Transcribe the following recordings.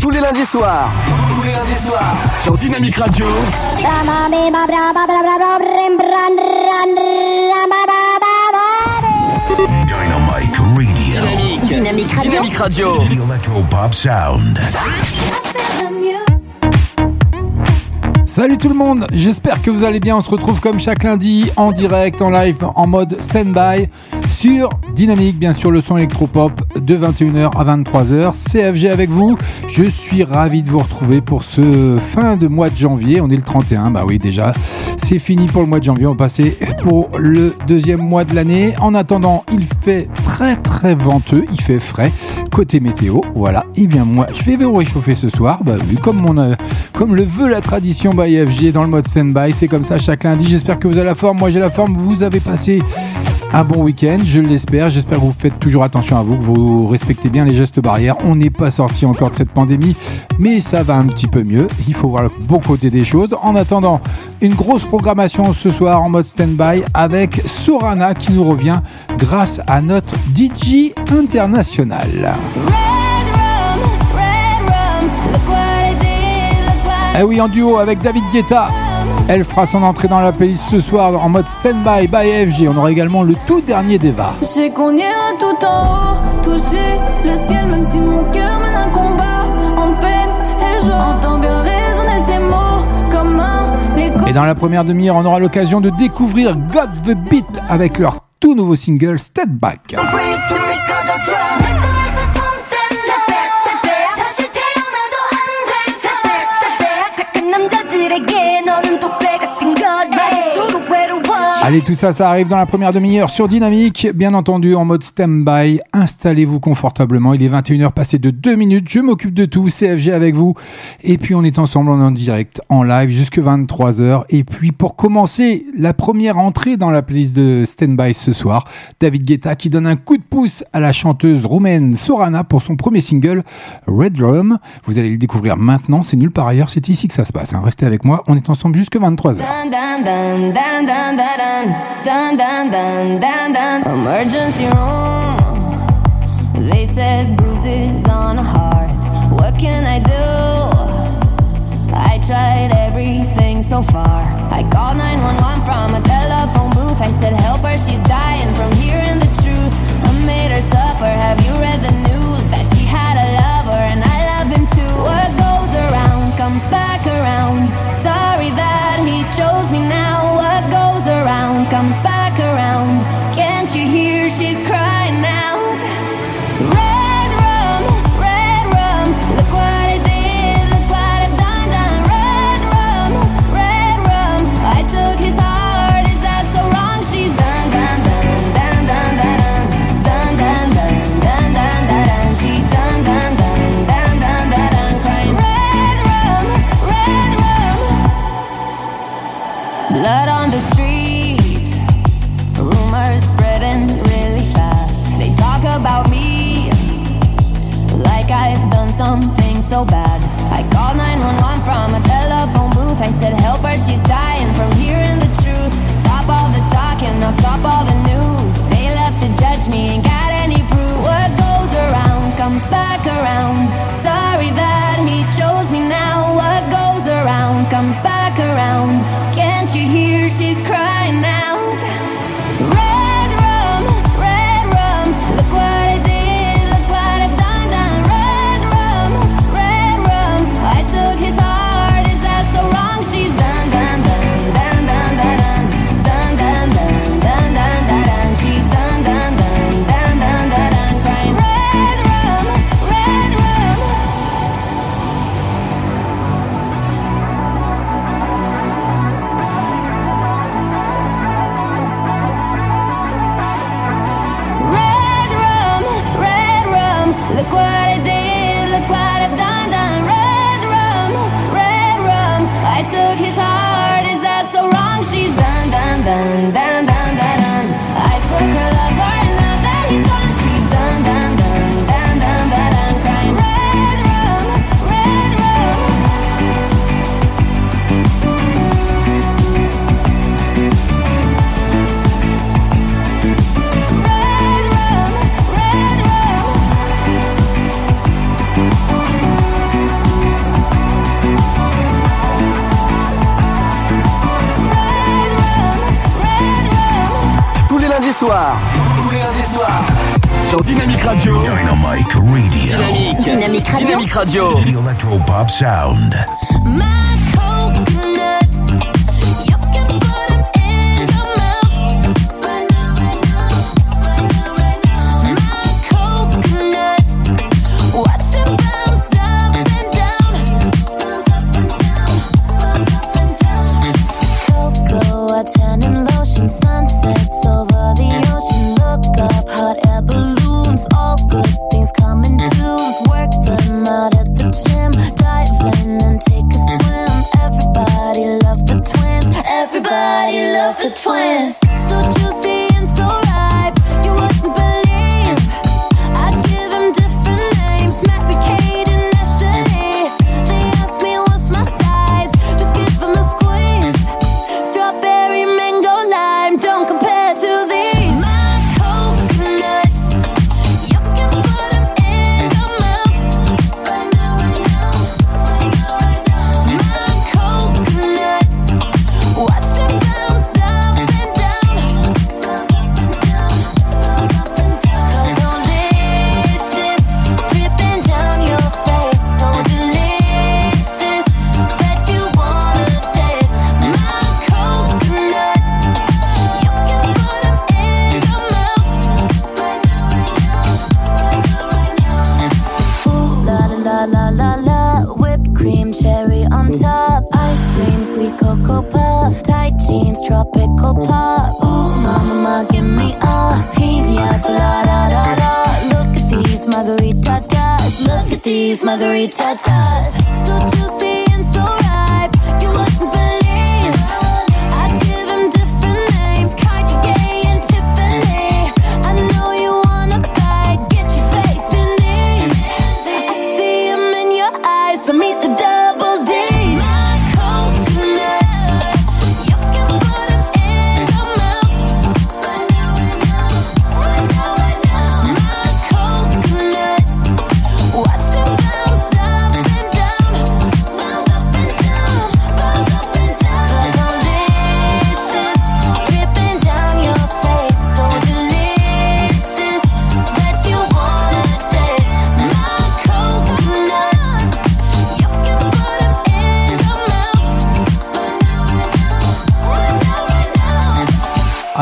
tous les lundis soirs. Tous les lundis soirs. Sur Dynamique Radio. Dynamic Radio. Dynamique. Dynamique Radio. Dynamique Radio. Electropop Sound. Salut tout le monde, j'espère que vous allez bien. On se retrouve comme chaque lundi en direct, en live, en mode stand-by sur Dynamique, bien sûr, le son électropop de 21h à 23h. CFG avec vous. Je suis ravi de vous retrouver pour ce fin de mois de janvier. On est le 31, bah oui, déjà. C'est fini pour le mois de janvier. On passer pour le deuxième mois de l'année. En attendant, il fait très très venteux, il fait frais. Côté météo, voilà. Et bien moi, je vais vous réchauffer ce soir. Bah comme le veut la tradition by FG dans le mode stand-by. C'est comme ça chaque lundi. J'espère que vous avez la forme. Moi, j'ai la forme. Vous avez passé un bon week-end, je l'espère. J'espère que vous faites toujours attention à vous, que vous respectez bien les gestes barrières. On n'est pas sorti encore de cette pandémie, mais ça va un petit peu mieux. Il faut voir le bon côté des choses. En attendant, une grosse programmation ce soir en mode stand-by avec Sorana qui nous revient grâce à notre DJ international. Eh oui, en duo avec David Guetta. Elle fera son entrée dans la playlist ce soir en mode stand-by by FG. On aura également le tout dernier d'Eva. Je sais qu'on ira tout en haut, toucher le ciel, même si mon cœur mène un combat en peine et joie. Entends bien résonner ces mots comme un écho. Et dans la première demi-heure, on aura l'occasion de découvrir God the Beat avec leur tout nouveau single Step Back. Allez, tout ça, ça arrive dans la première demi-heure sur Dynamique, bien entendu en mode stand-by. Installez-vous confortablement. Il est 21h passé de 2 minutes. Je m'occupe de tout. CFG avec vous. Et puis, on est ensemble en direct, en live, jusque 23h. Et puis, pour commencer, la première entrée dans la playlist de stand-by ce soir, David Guetta qui donne un coup de pouce à la chanteuse roumaine Sorana pour son premier single, Red Rum. Vous allez le découvrir maintenant. C'est nulle part ailleurs. C'est ici que ça se passe. hein. Restez avec moi. On est ensemble jusque 23h. Dun, dun, dun, dun, dun, dun, dun, dun, dun. Emergency room. They said bruises on heart. What can I do? I tried everything so far. I called 911 from a telephone booth. I said, Help her, she's dying from hearing the truth. I made her suffer. Have you read the something so bad. I called 911 from a telephone booth. I said, Help her, she's dying from hearing the truth. Stop all the talking, now stop all the news. They left to judge me, Radio. The Electro Pop Sound.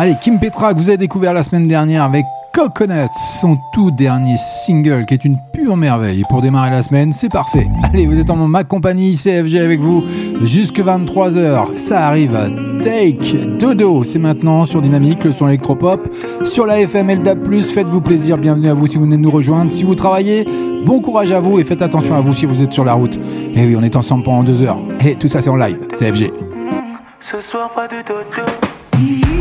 Allez, Kim Petra, que vous avez découvert la semaine dernière avec Coconuts, son tout dernier single qui est une pure merveille. Pour démarrer la semaine, c'est parfait. Allez, vous êtes en ma compagnie, CFG avec vous jusque 23h. Ça arrive. à Take Dodo, c'est maintenant sur Dynamique, le son électropop. Sur la FM Plus, faites-vous plaisir. Bienvenue à vous si vous venez de nous rejoindre. Si vous travaillez, bon courage à vous et faites attention à vous si vous êtes sur la route. Et oui, on est ensemble pendant deux heures. Et tout ça, c'est en live. CFG. Ce soir, pas de dodo.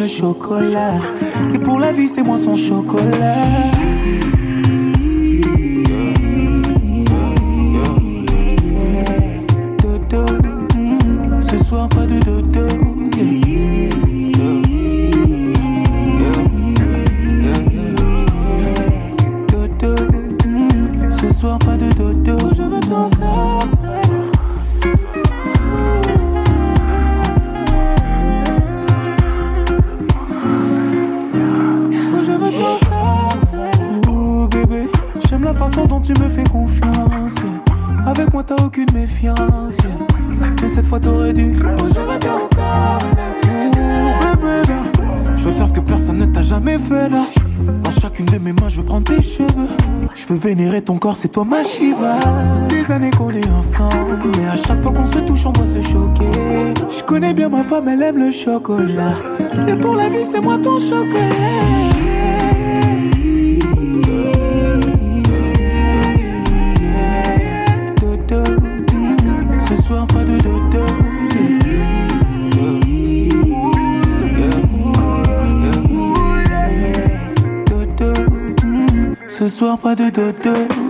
le chocolat. Et pour la vie, c'est moi son chocolat. toi ma Shiva. Des années qu'on est ensemble, mais à chaque fois qu'on se touche, on doit se choquer. Je connais bien ma femme, elle aime le chocolat. Et pour la vie, c'est moi ton chocolat. ce soir pas de dodo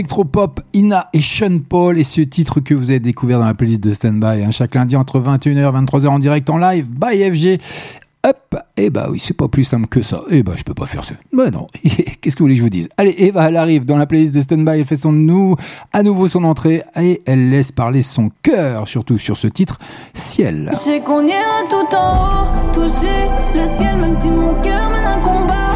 Electropop, Ina et Sean Paul et ce titre que vous avez découvert dans la playlist de Standby hein, chaque lundi entre 21h et 23h en direct en live by FG eh bah oui, c'est pas plus simple que ça. Eh bah je peux pas faire ça. Bah non. Qu'est-ce que vous voulez que je vous dise? Allez, Eva, elle arrive dans la playlist de Standby. Elle fait son nou à nouveau son entrée et elle laisse parler son cœur, surtout sur ce titre, Ciel. Je qu'on tout en haut, toucher le ciel, même si mon cœur mène un.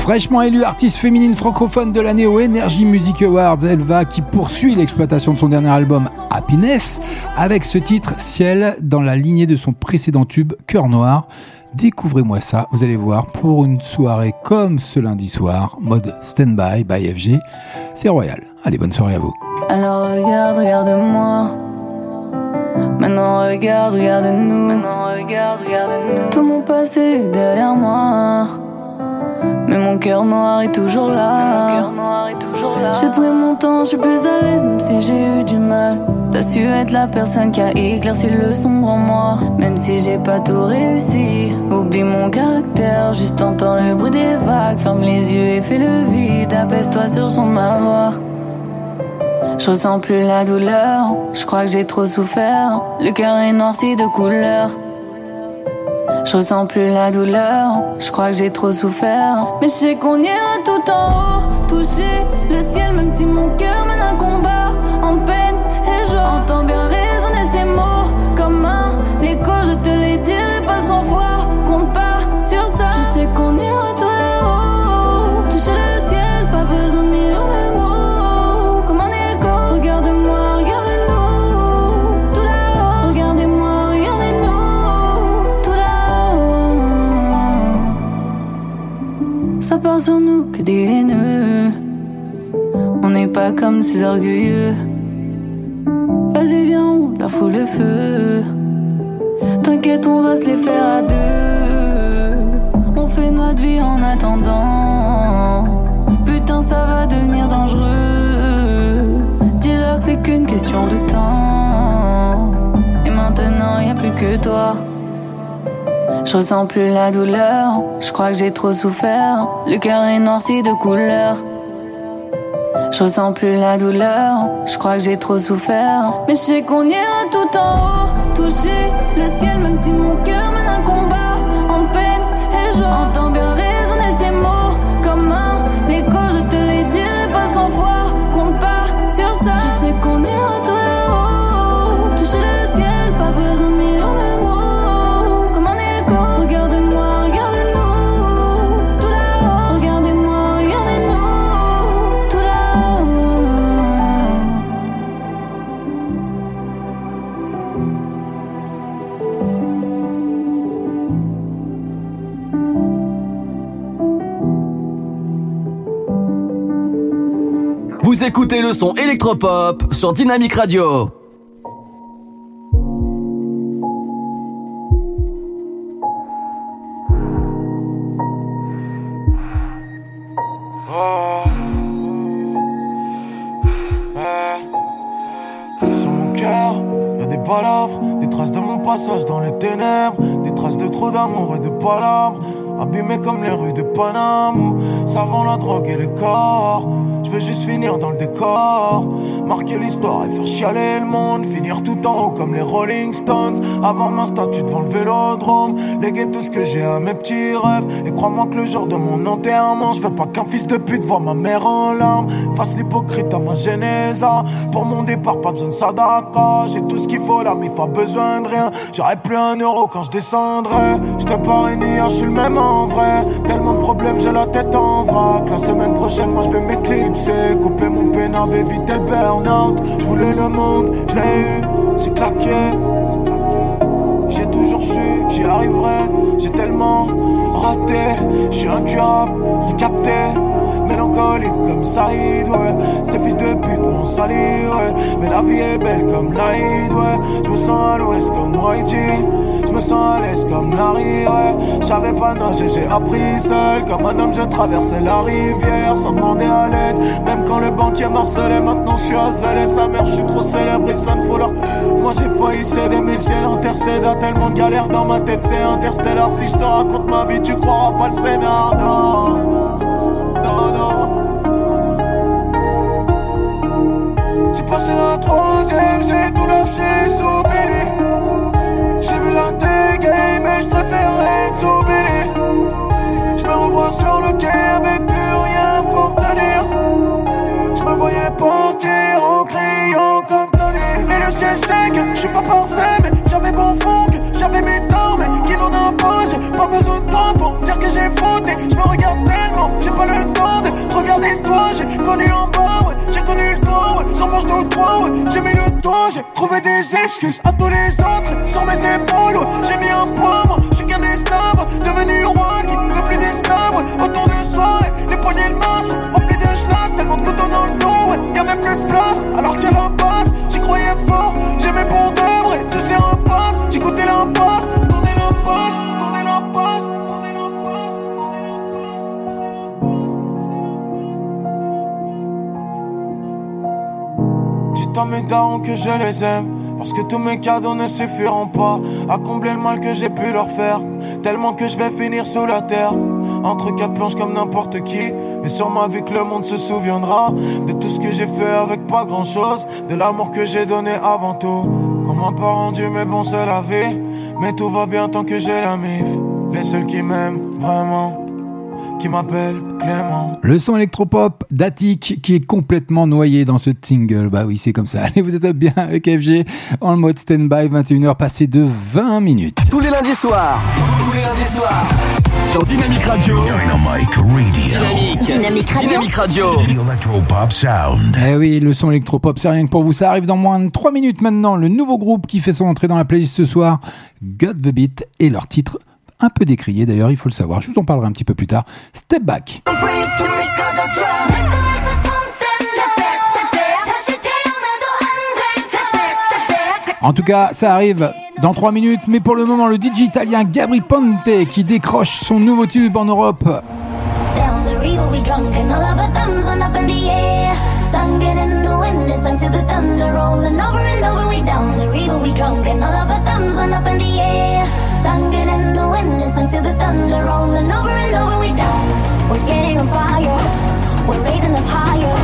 Fraîchement élue artiste féminine francophone de l'année au Energy Music Awards, Elva qui poursuit l'exploitation de son dernier album Happiness avec ce titre Ciel dans la lignée de son précédent tube Cœur Noir. Découvrez-moi ça, vous allez voir, pour une soirée comme ce lundi soir, mode stand-by by FG, c'est royal. Allez, bonne soirée à vous. Alors regarde, regarde-moi. Maintenant regarde, regarde-nous. Maintenant regarde, regarde-nous. Tout mon passé est derrière moi. Mais mon cœur noir est toujours là. J'ai pris mon temps, je suis plus à l'aise, même si j'ai eu du mal. T'as su être la personne qui a éclairci le sombre en moi. Même si j'ai pas tout réussi, oublie mon caractère. Juste entends le bruit des vagues, ferme les yeux et fais le vide. Abaisse-toi sur son ma voix. Je ressens plus la douleur, je crois que j'ai trop souffert. Le cœur est noirci de couleur. Je ressens plus la douleur, je crois que j'ai trop souffert. Mais je sais qu'on ira tout en haut, toucher le ciel, même si mon cœur mène un combat en peine et. Entends bien que des haineux. On n'est pas comme ces orgueilleux. Vas-y, viens, on leur fout le feu. T'inquiète, on va se les faire à deux. On fait notre vie en attendant. Putain, ça va devenir dangereux. Dis-leur que c'est qu'une question de temps. Et maintenant, y a plus que toi. Je ressens plus la douleur. Je crois que j'ai trop souffert. Le cœur est noirci de couleur. Je ressens plus la douleur. Je crois que j'ai trop souffert. Mais je sais qu'on ira tout en haut. Toucher le ciel, même si mon cœur mène un combat en peine et. Entends bien Écoutez le son électropop sur Dynamic Radio. Sur mon cœur, y a des palabres, des traces de mon passage dans les ténèbres, des traces de trop d'amour et de palabres, abîmées comme les rues de Paname où savant la drogue et les corps. Je veux juste finir dans le décor, marquer l'histoire et faire chialer le monde, finir tout en haut comme les Rolling Stones, avoir ma statue devant le vélodrome, léguer tout ce que j'ai à mes petits rêves, et crois-moi que le jour de mon enterrement, je veux pas qu'un fils de pute voit ma mère en larmes, face hypocrite à ma genèse, pour mon départ pas besoin de sadaka, j'ai tout ce qu'il faut là mais pas besoin de rien, j'aurai plus un euro quand je descendrai, je te parie je suis le même en vrai, tellement de problèmes j'ai la tête en vrac, la semaine prochaine moi je vais m'éclipser, couper mon pénal, éviter le burn-out, je le monde, je l'ai eu, j'ai claqué, arriverais. J'ai tellement raté, je suis incurable, j'ai capté. Mélancolique comme Saïd, ouais. Ces fils de pute m'ont sali, ouais. Mais la vie est belle comme l'Aïd, ouais. Je me sens à l'ouest comme YG. Je me sens à l'est comme Larry, ouais. J'avais pas nager, j'ai appris seul. Comme un homme, je traversais la rivière sans demander à l'aide. Même quand le banquier marcelait, maintenant je suis à Zelle sa mère, je suis trop célèbre, il sonne faut. Moi j'ai failli céder, mais le ciel intercède tellement de galères dans ma tête, c'est interstellar. Si je te raconte ma vie, tu croiras pas le scénar. Non, passé la troisième, j'ai tout lâché sous Billy. J'ai vu la game, mais je préférais être sous. Je me revois sur le quai avec plus rien pour tenir. Je me voyais partir en criant comme Tony. Et le ciel que je suis pas parfait, mais j'avais fond, que j'avais mes torts, mais qui n'en a pas. J'ai pas besoin de toi pour me dire que j'ai fauté. Je me regarde tellement, j'ai pas le temps de regarder toi. J'ai connu en bas, ouais, j'ai connu de toi, ouais, j'ai mis le doigt, j'ai trouvé des excuses à tous les autres. Sur mes épaules, j'ai mis un poids, moi, je suis qu'un esclave, devenu roi À mes darons que je les aime. Parce que tous mes cadeaux ne suffiront pas à combler le mal que j'ai pu leur faire. Tellement que je vais finir sous la terre. Entre quatre planches comme n'importe qui. Mais sur ma vie que le monde se souviendra. De tout ce que j'ai fait avec pas grand chose. De l'amour que j'ai donné avant tout. Qu'on m'a pas rendu, mais bon, c'est la vie. Mais tout va bien tant que j'ai la mif. Les seuls qui m'aiment vraiment. Qui m'appellent Clément. Le son électropop d'Attic qui est complètement noyé dans ce single. Bah oui, c'est comme ça. Allez, vous êtes bien avec FG en mode stand-by, 21h passé de 20 minutes. Tous les lundis soirs. Tous les lundis soirs. Sur Dynamic Radio. Dynamic Radio. Dynamic Radio. Dynamic Radio. Electropop Sound. Eh oui, le son électropop, c'est rien que pour vous. Ça arrive dans moins de 3 minutes maintenant. Le nouveau groupe qui fait son entrée dans la playlist ce soir, Got the Beat, et leur titre un peu décrié d'ailleurs, il faut le savoir. Je vous en parlerai un petit peu plus tard. Step Back. En tout cas, ça arrive dans 3 minutes, mais pour le moment, le DJ italien Gabri Ponte qui décroche son nouveau tube en Europe. Down the the thunder, rolling over and over. We down, we're getting on fire, we're raising up higher.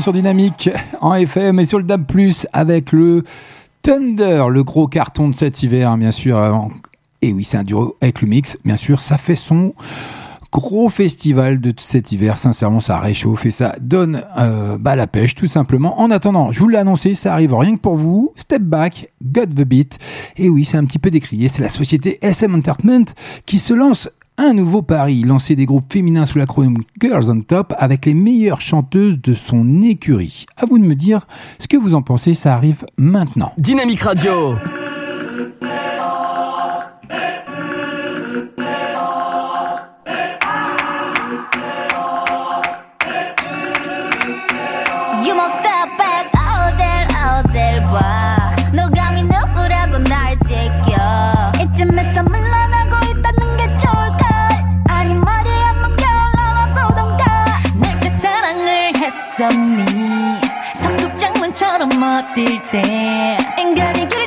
Sur Dynamique en FM et sur le DAB+, avec le Thunder, le gros carton de cet hiver, hein, bien sûr. Et oui, c'est un duo avec le mix, bien sûr. Ça fait son gros festival de cet hiver. Sincèrement, ça réchauffe et ça donne euh, bah, la pêche, tout simplement. En attendant, je vous l'ai annoncé, ça arrive rien que pour vous. Step Back, Got the Beat. Et oui, c'est un petit peu décrié. C'est la société SM Entertainment qui se lance un nouveau pari, lancer des groupes féminins sous l'acronyme Girls on Top avec les meilleures chanteuses de son écurie. À vous de me dire ce que vous en pensez, ça arrive maintenant. Dynamic Radio. 걷었니 성급장문처럼 멋들 때. 앵간히 길을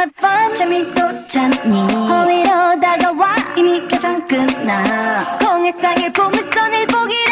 have fun 재미도 찾니? 허위로 다가와. 이미 계산 끝나. 공에 싸게 보면 선을 보기로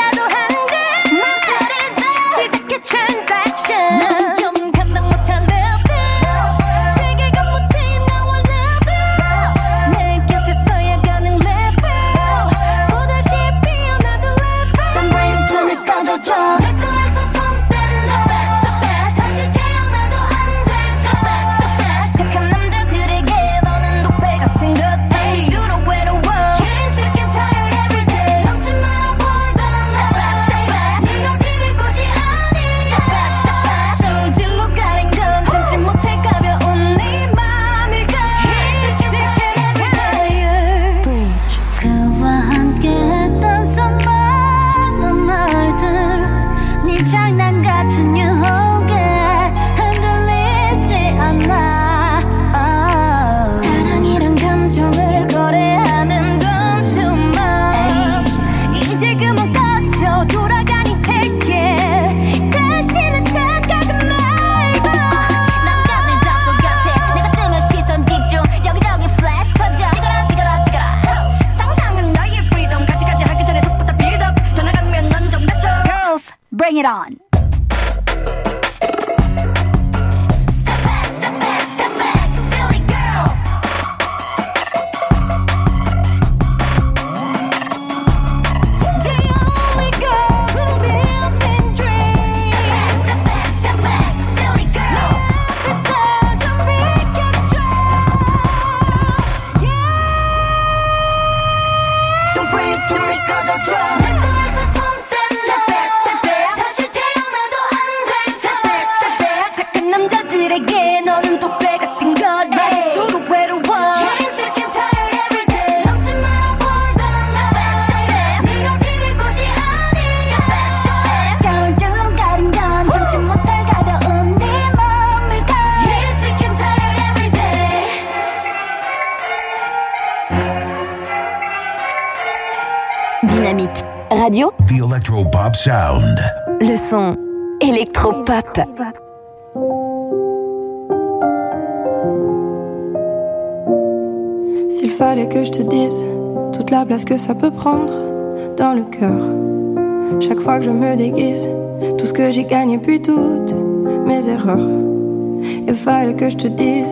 Le son électropop. S'il fallait que je te dise toute la place que ça peut prendre dans le cœur. Chaque fois que je me déguise, tout ce que j'ai gagné puis toutes mes erreurs. Il fallait que je te dise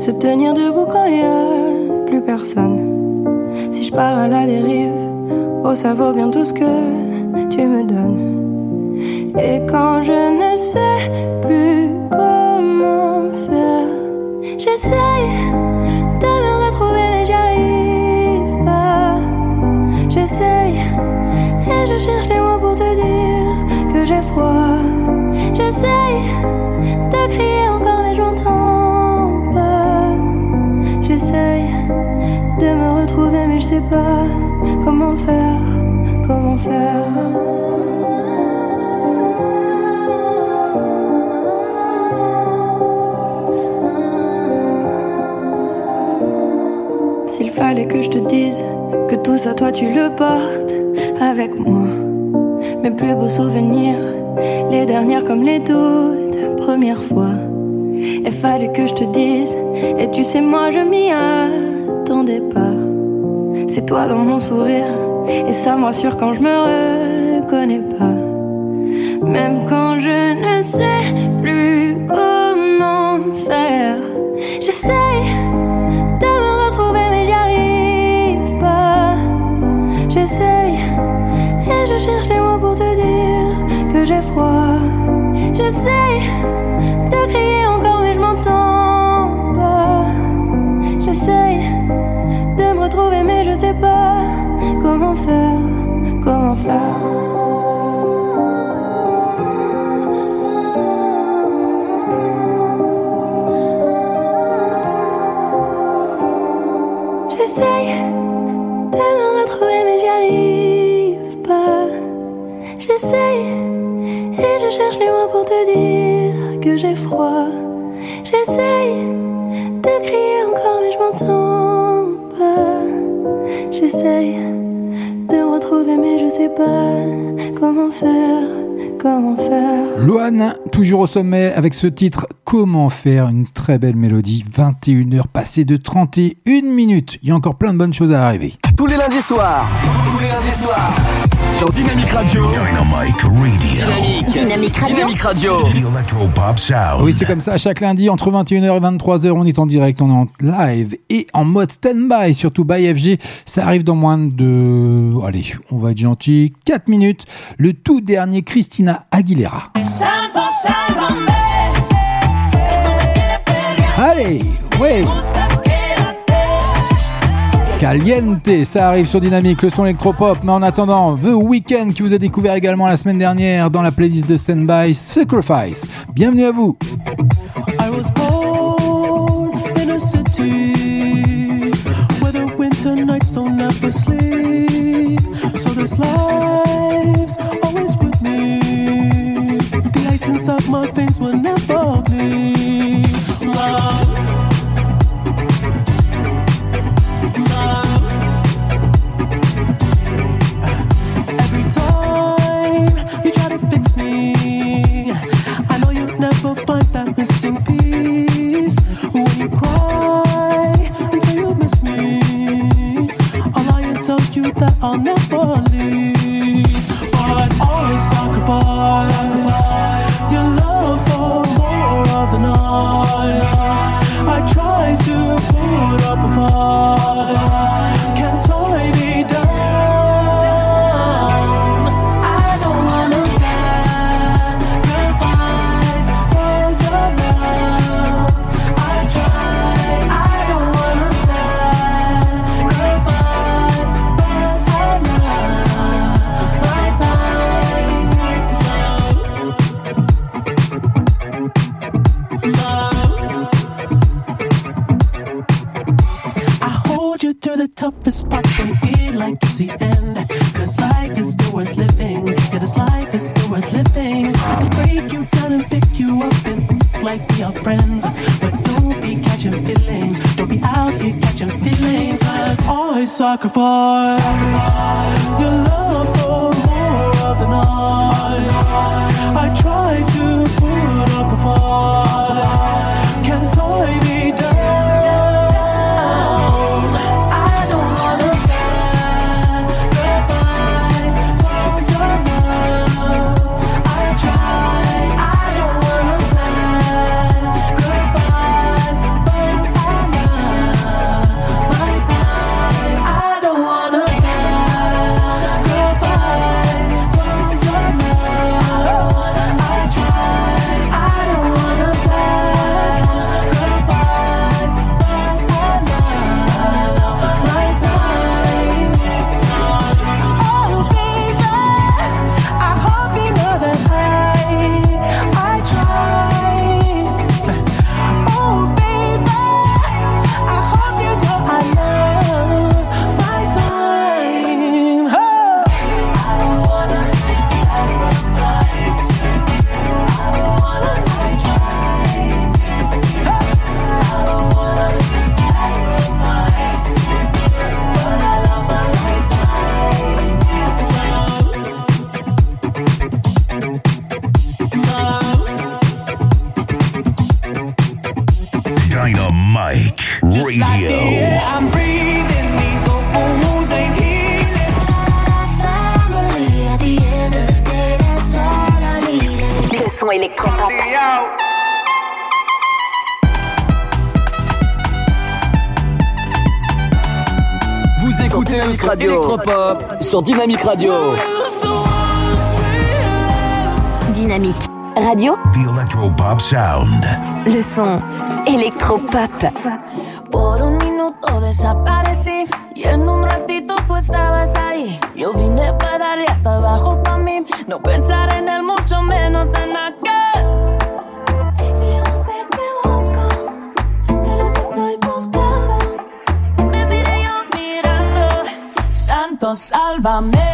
se tenir debout quand il n'y a plus personne. Si je pars à la dérive, oh ça vaut bien tout ce que tu me donnes. Et quand je ne sais plus comment faire, j'essaye de me retrouver, mais j'arrive pas. J'essaye et je cherche les mots pour te dire que j'ai froid. J'essaye de crier encore, mais j'entends pas. J'essaye de me retrouver, mais je sais pas comment faire, comment faire. que je te dise que tout ça, toi, tu le portes avec moi. Mes plus beaux souvenirs, les dernières comme les toutes premières fois. Et fallait que je te dise, et tu sais, moi, je m'y attendais pas. C'est toi dans mon sourire, et ça m'assure quand je me reconnais pas. Même quand je ne sais plus is there avec ce titre Comment faire une très belle mélodie. 21h passées de 31 minutes. Il y a encore plein de bonnes choses à arriver. Tous les lundis soirs. Tous les lundis soirs. Sur Dynamic Radio. Dynamic Radio. Dynamique. Dynamic Radio. Dynamic Radio. The Electropop Sound. Oui, c'est comme ça. Chaque lundi, entre 21h et 23h, on est en direct, on est en live et en mode stand-by, surtout by FG. Ça arrive dans moins de, allez, on va être gentil, 4 minutes. Le tout dernier Christina Aguilera. Santo, sálvame. Caliente, ça arrive sur Dynamique, le son électropop. Mais en attendant, The Weeknd qui vous a découvert également la semaine dernière dans la playlist de Standby Sacrifice. Bienvenue à vous. I was born in a city where the winter nights don't sleep. So this life's always with me. The my will never. Sacrifice your love for more of the night. I try to fall. Toughest parts you feel like it's the end. Cause life is still worth living. Yeah, this life is still worth living. I can break you down and pick you up and like we are friends. But don't be catching feelings. Don't be out here catching feelings. Cause I sacrifice your love for more of the night. I try to put sur Dynamic Radio. Dynamique Radio. The Electropop Sound. Le son électropop. Sálvame, que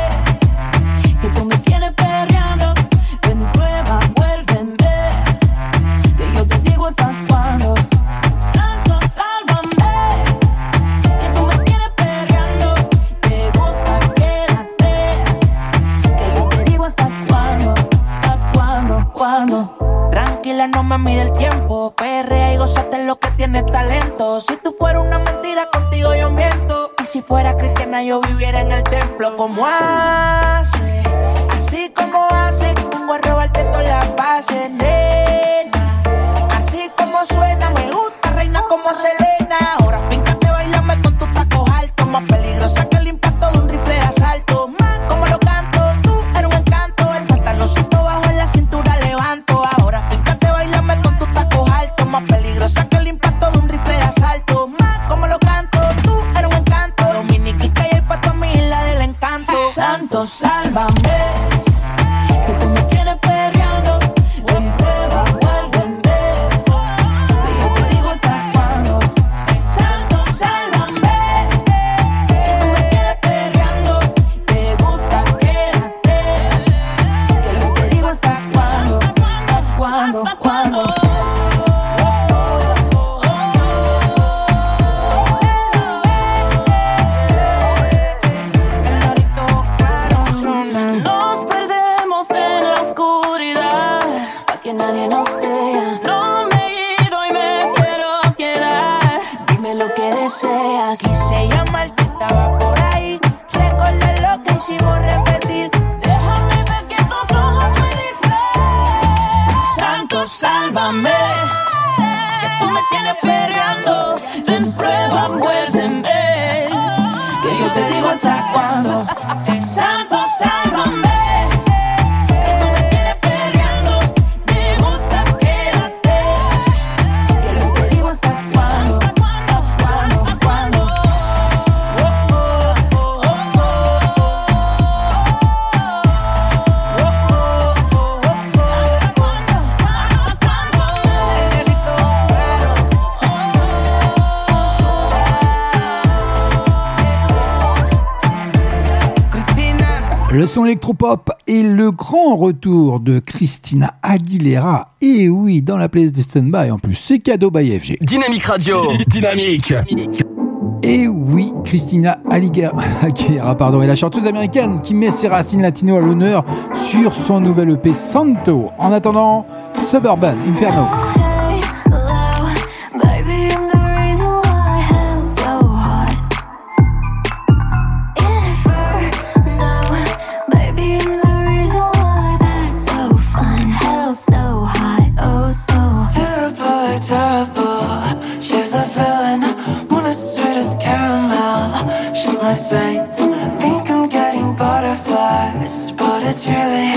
Le son électropop et le grand retour de Christina Aguilera. Et oui, dans la playlist de Standby en plus, c'est cadeau by FG. Dynamique Radio Dynamique Et oui, Christina Aguilera pardon, est la chanteuse américaine qui met ses racines latino à l'honneur sur son nouvel EP Santo. En attendant, Suburban Inferno. It's really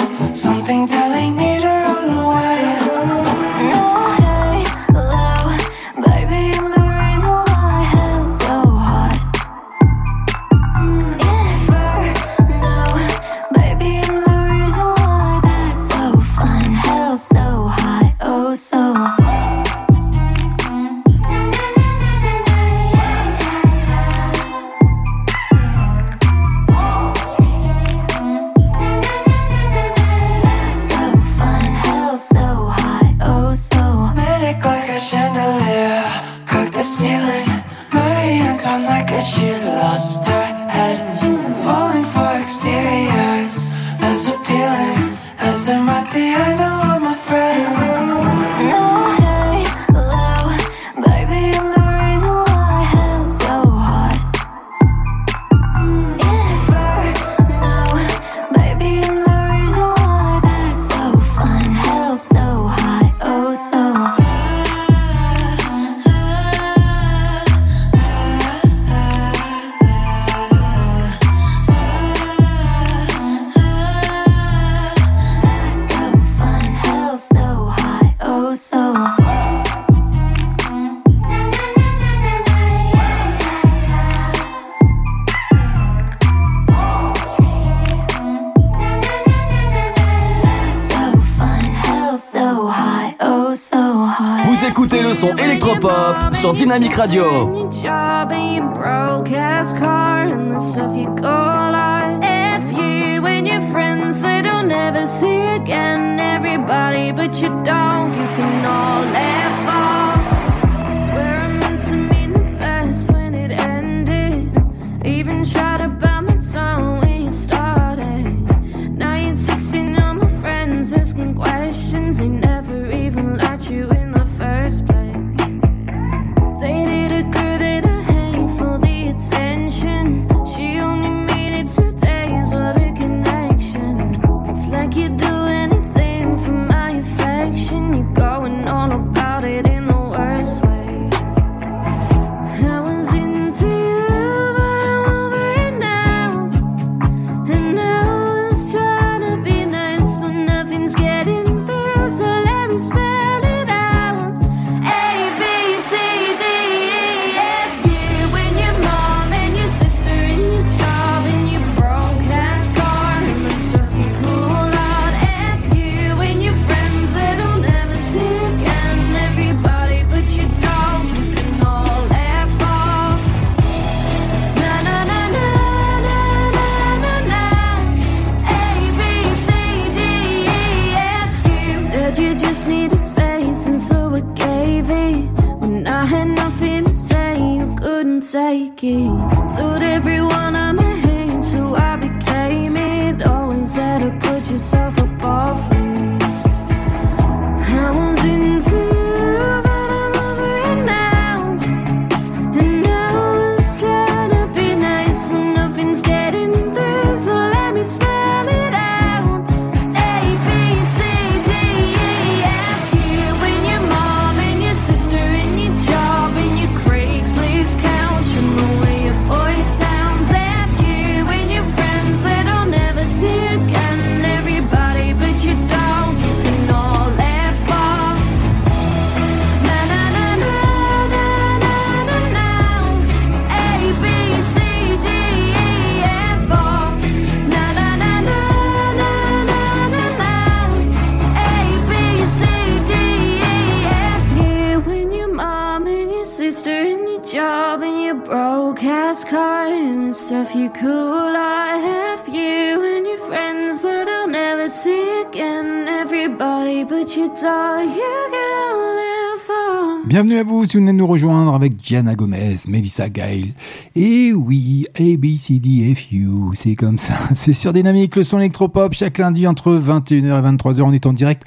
Gianna Gomez, Melissa Gail. Et oui, ABCDFU, c'est comme ça. C'est sur Dynamique, le son électropop, chaque lundi entre 21h et 23h, on est en direct.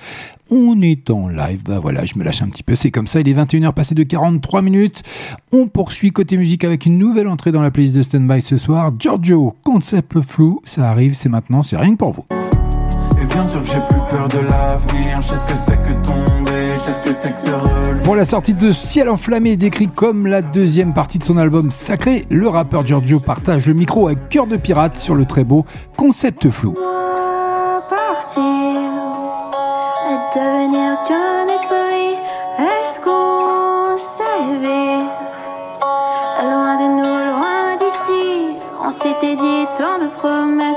On est en live, bah voilà, je me lâche un petit peu, c'est comme ça, il est 21h passé de 43 minutes. On poursuit côté musique avec une nouvelle entrée dans la playlist de Standby ce soir. Giorgio, concept flou, ça arrive, c'est maintenant, c'est rien que pour vous. Et bien sûr que j'ai plus peur de l'avenir. Je sais ce que c'est que tomber, je sais ce que c'est que se relever. Pour la sortie de Ciel enflammé, décrit comme la deuxième partie de son album Sacré, le rappeur Giorgio partage le micro avec cœur de pirate sur le très beau concept flou. Moi partir et devenir qu'un esprit. Est-ce qu'on s'éveille Loin de nous, loin d'ici. On s'était dit tant de promesses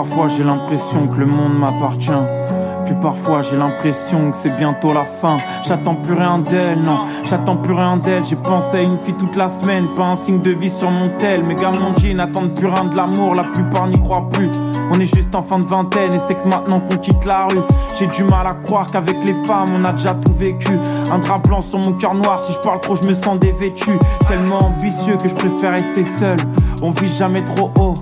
Parfois j'ai l'impression que le monde m'appartient. Puis parfois j'ai l'impression que c'est bientôt la fin. J'attends plus rien d'elle, non, j'attends plus rien d'elle. J'ai pensé à une fille toute la semaine, pas un signe de vie sur mon tel. Mes dit n'attendent plus rien de l'amour, la plupart n'y croient plus. On est juste en fin de vingtaine et c'est que maintenant qu'on quitte la rue. J'ai du mal à croire qu'avec les femmes on a déjà tout vécu. Un drap blanc sur mon cœur noir, si je parle trop je me sens dévêtu. Tellement ambitieux que je préfère rester seul. On vit jamais trop haut.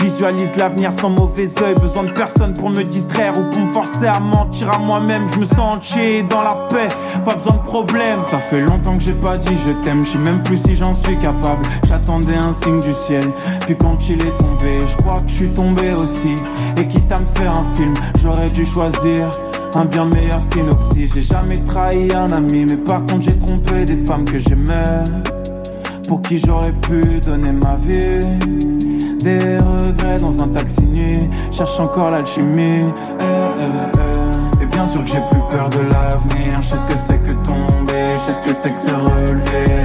Visualise l'avenir sans mauvais oeil. Besoin de personne pour me distraire ou pour me forcer à mentir à moi-même. Je me sens entier dans la paix, pas besoin de problème. Ça fait longtemps que j'ai pas dit je t'aime, je sais même plus si j'en suis capable. J'attendais un signe du ciel, puis quand il est tombé, je crois que je suis tombé aussi. Et quitte à me faire un film, j'aurais dû choisir. Un bien meilleur synopsis, j'ai jamais trahi un ami, mais par contre j'ai trompé des femmes que j'aimais pour qui j'aurais pu donner ma vie. Des regrets dans un taxi nuit, cherche encore l'alchimie. Eh, eh, eh. Et bien sûr que j'ai plus peur de l'avenir, je sais ce que c'est que tomber, je sais ce que c'est que se relever.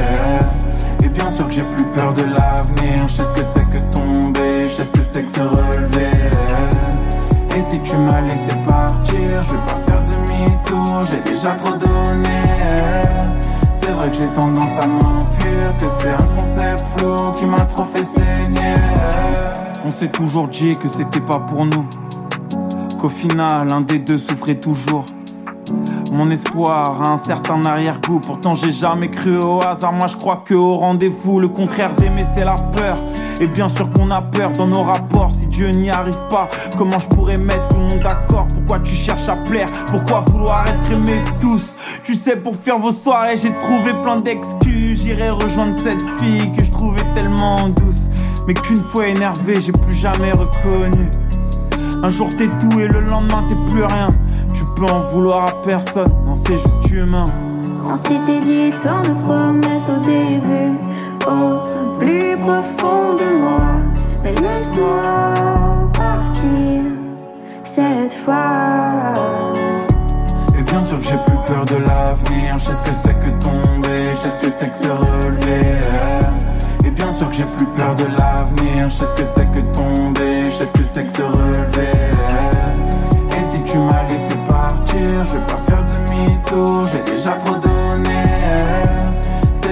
Et bien sûr que j'ai plus peur de l'avenir, je sais ce que c'est que tomber, ce que c'est que se relever. Et si tu m'as laissé partir, je vais pas faire demi-tour, j'ai déjà trop donné. C'est vrai que j'ai tendance à m'enfuir, que c'est un concept flou qui m'a trop fait saigner. On s'est toujours dit que c'était pas pour nous, qu'au final un des deux souffrait toujours. Mon espoir a un certain arrière-goût, pourtant j'ai jamais cru au hasard. Moi je crois que au rendez-vous, le contraire d'aimer c'est la peur. Et bien sûr qu'on a peur dans nos rapports. Si Dieu n'y arrive pas, comment je pourrais mettre tout le monde d'accord? Pourquoi tu cherches à plaire? Pourquoi vouloir être aimé tous? Tu sais, pour faire vos soirées, j'ai trouvé plein d'excuses. J'irai rejoindre cette fille que je trouvais tellement douce. Mais qu'une fois énervé, j'ai plus jamais reconnu. Un jour t'es tout et le lendemain t'es plus rien. Tu peux en vouloir à personne, non c'est juste humain. On s'était dit tant de promesses au début, au plus profond de moi. Mais laisse-moi partir cette fois. Et bien sûr que j'ai plus peur de l'avenir, je sais ce que c'est que tomber, je sais ce que c'est que se relever. Et bien sûr que j'ai plus peur de l'avenir, je sais ce que c'est que tomber, je sais ce que c'est que se relever. Et si tu m'as laissé partir, je vais pas faire demi-tour, j'ai déjà trop donné.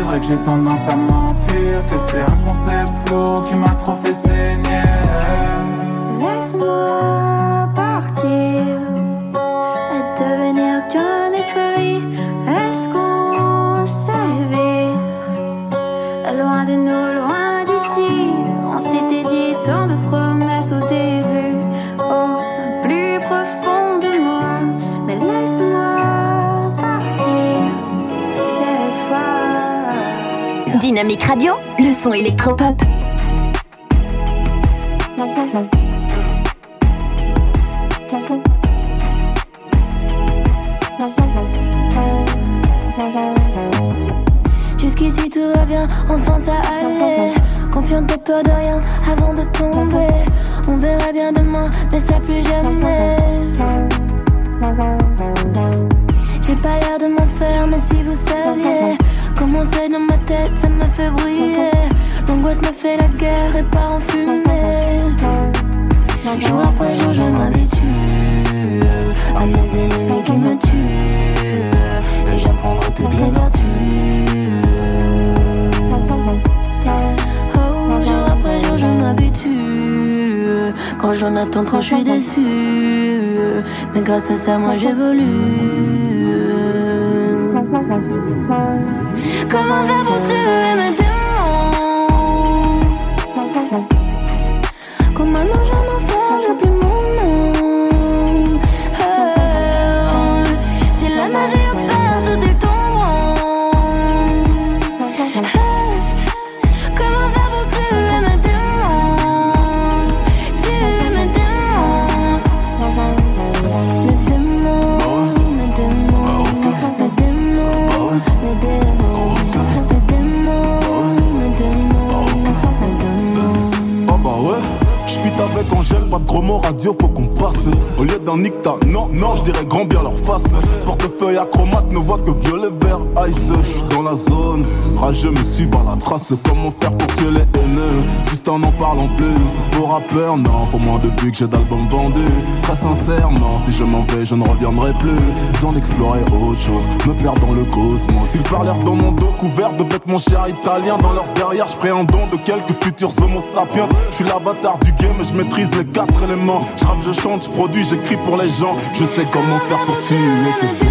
Vrai que j'ai tendance à m'enfuir, que c'est un concept flou qui m'a trop fait saigner. Laisse-moi Le son électropop. Jusqu'ici tout va bien, enfin ça allait. Confiante et peur de rien avant de tomber. On verra bien demain, mais ça plus jamais. J'ai pas l'air de m'en faire, mais si vous saviez comment c'est dans ma tête, ça me fait briller. L'angoisse me fait la guerre et part en fumée. Jour après jour, je m'habitue à mes ennemis qui me tuent. Et j'apprendrai toutes les vertus. Oh, jour après jour, je m'habitue. Quand j'en attends trop, je suis déçu. Mais grâce à ça, moi j'évolue. Comment faire pour tuer mots radio, faut qu'on Au lieu d'un nicta, non, non, je dirais grand bien leur face. Portefeuille acromate, ne voit que violet, vert, ice. J'suis dans la zone, rageux me suis par la trace. Comment faire pour tuer les haineux, juste en en parlant plus. Pour rappeur, non, pour moi depuis que j'ai d'albums vendus. Très sincèrement, si je m'en vais, je ne reviendrai plus. Besoin d'explorer autre chose, me perdre dans le cosmos. Ils parlèrent dans mon dos couvert de vêtements chers italiens Dans leur derrière, je un don de quelques futurs homo sapiens. Je suis l'avatar du game, je maîtrise les quatre éléments. Je je je produis, j'écris pour les gens. Je sais comment faire pour tuer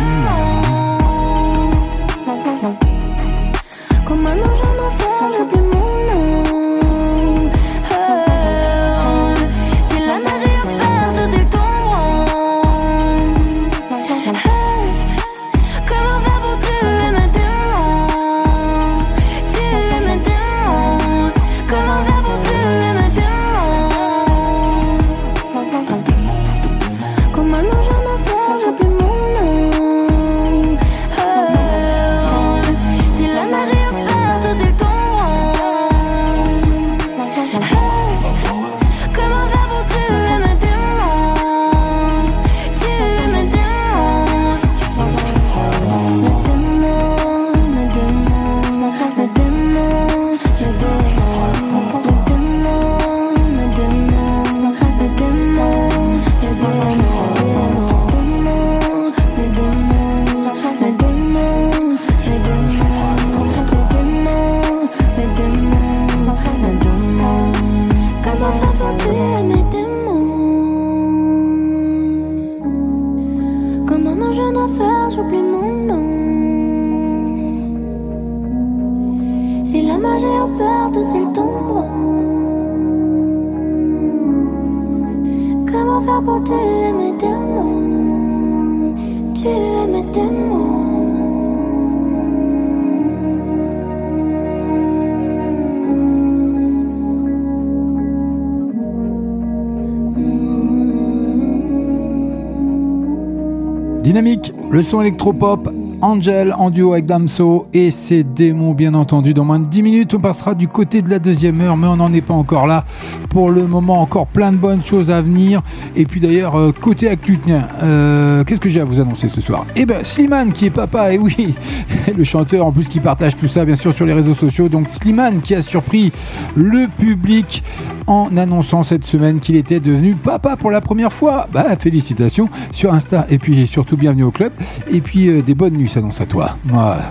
le son électropop, Angel en duo avec Damso et ses démons bien entendu. Dans moins de 10 minutes, on passera du côté de la deuxième heure, mais on n'en est pas encore là. Pour le moment, encore plein de bonnes choses à venir. Et puis d'ailleurs, euh, côté actu, euh, qu'est-ce que j'ai à vous annoncer ce soir? Eh ben, Slimane qui est papa, et oui, le chanteur en plus qui partage tout ça bien sûr sur les réseaux sociaux. Donc Slimane qui a surpris le public en annonçant cette semaine qu'il était devenu papa pour la première fois. Bah, félicitations sur Insta et puis surtout bienvenue au club. Et puis euh, des bonnes nuits s'annoncent à toi.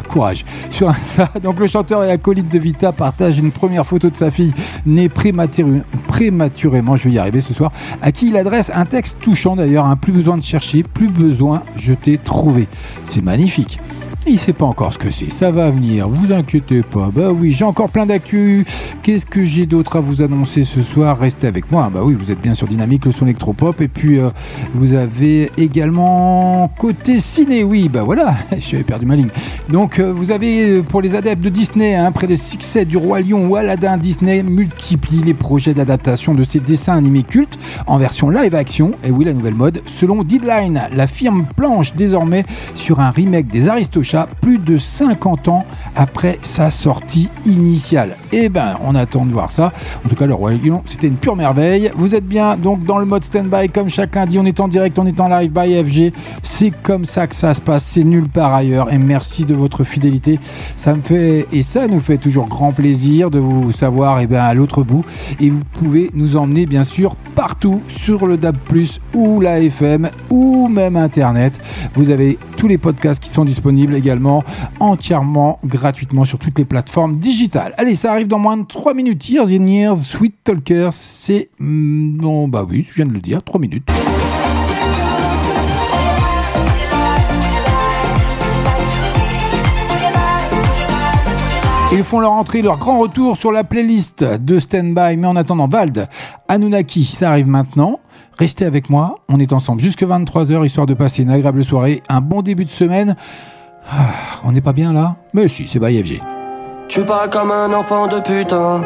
Courage. Sur Insta, donc le chanteur et acolyte de Vita partage une première photo de sa fille née prématuré- prématurément, je vais y arriver ce soir, à qui il adresse un texte touchant d'ailleurs, hein, plus besoin de chercher, plus besoin, je t'ai trouvé. C'est magnifique. Il sait pas encore ce que c'est. Ça va venir. Vous inquiétez pas. Bah oui, j'ai encore plein d'actu. Qu'est-ce que j'ai d'autre à vous annoncer ce soir? Restez avec moi. Bah oui, vous êtes bien sur Dynamique, le son électropop. Et puis, euh, vous avez également côté ciné. Oui, bah voilà. J'avais perdu ma ligne. Donc, euh, vous avez euh, pour les adeptes de Disney, hein, après le succès du Roi Lion ou Aladdin, Disney multiplie les projets d'adaptation de ses dessins animés cultes en version live action. Et oui, la nouvelle mode. Selon Deadline, la firme planche désormais sur un remake des Aristochats plus de 50 ans après sa sortie initiale. Eh ben, on attend de voir ça. En tout cas, le Roi c'était une pure merveille. Vous êtes bien donc dans le mode stand-by comme chaque lundi. On est en direct, on est en live by FG. C'est comme ça que ça se passe. C'est nulle part ailleurs. Et merci de votre fidélité. Ça me fait et ça nous fait toujours grand plaisir de vous savoir eh ben, à l'autre bout. Et vous pouvez nous emmener bien sûr partout sur le DAB+ ou la FM ou même Internet. Vous avez tous les podcasts qui sont disponibles entièrement gratuitement sur toutes les plateformes digitales. Allez, ça arrive dans moins de 3 minutes. Years and Years, Sweet Talkers, c'est... hmm, Non, bah oui, je viens de le dire, 3 minutes. Ils font leur entrée, leur grand retour sur la playlist de Standby. Mais en attendant, Vald, Anunnaki, ça arrive maintenant. Restez avec moi. On est ensemble jusque 23h, histoire de passer une agréable soirée, un bon début de semaine. Ah, on n'est pas bien là? Mais si, c'est FG. Tu parles comme un enfant de putain.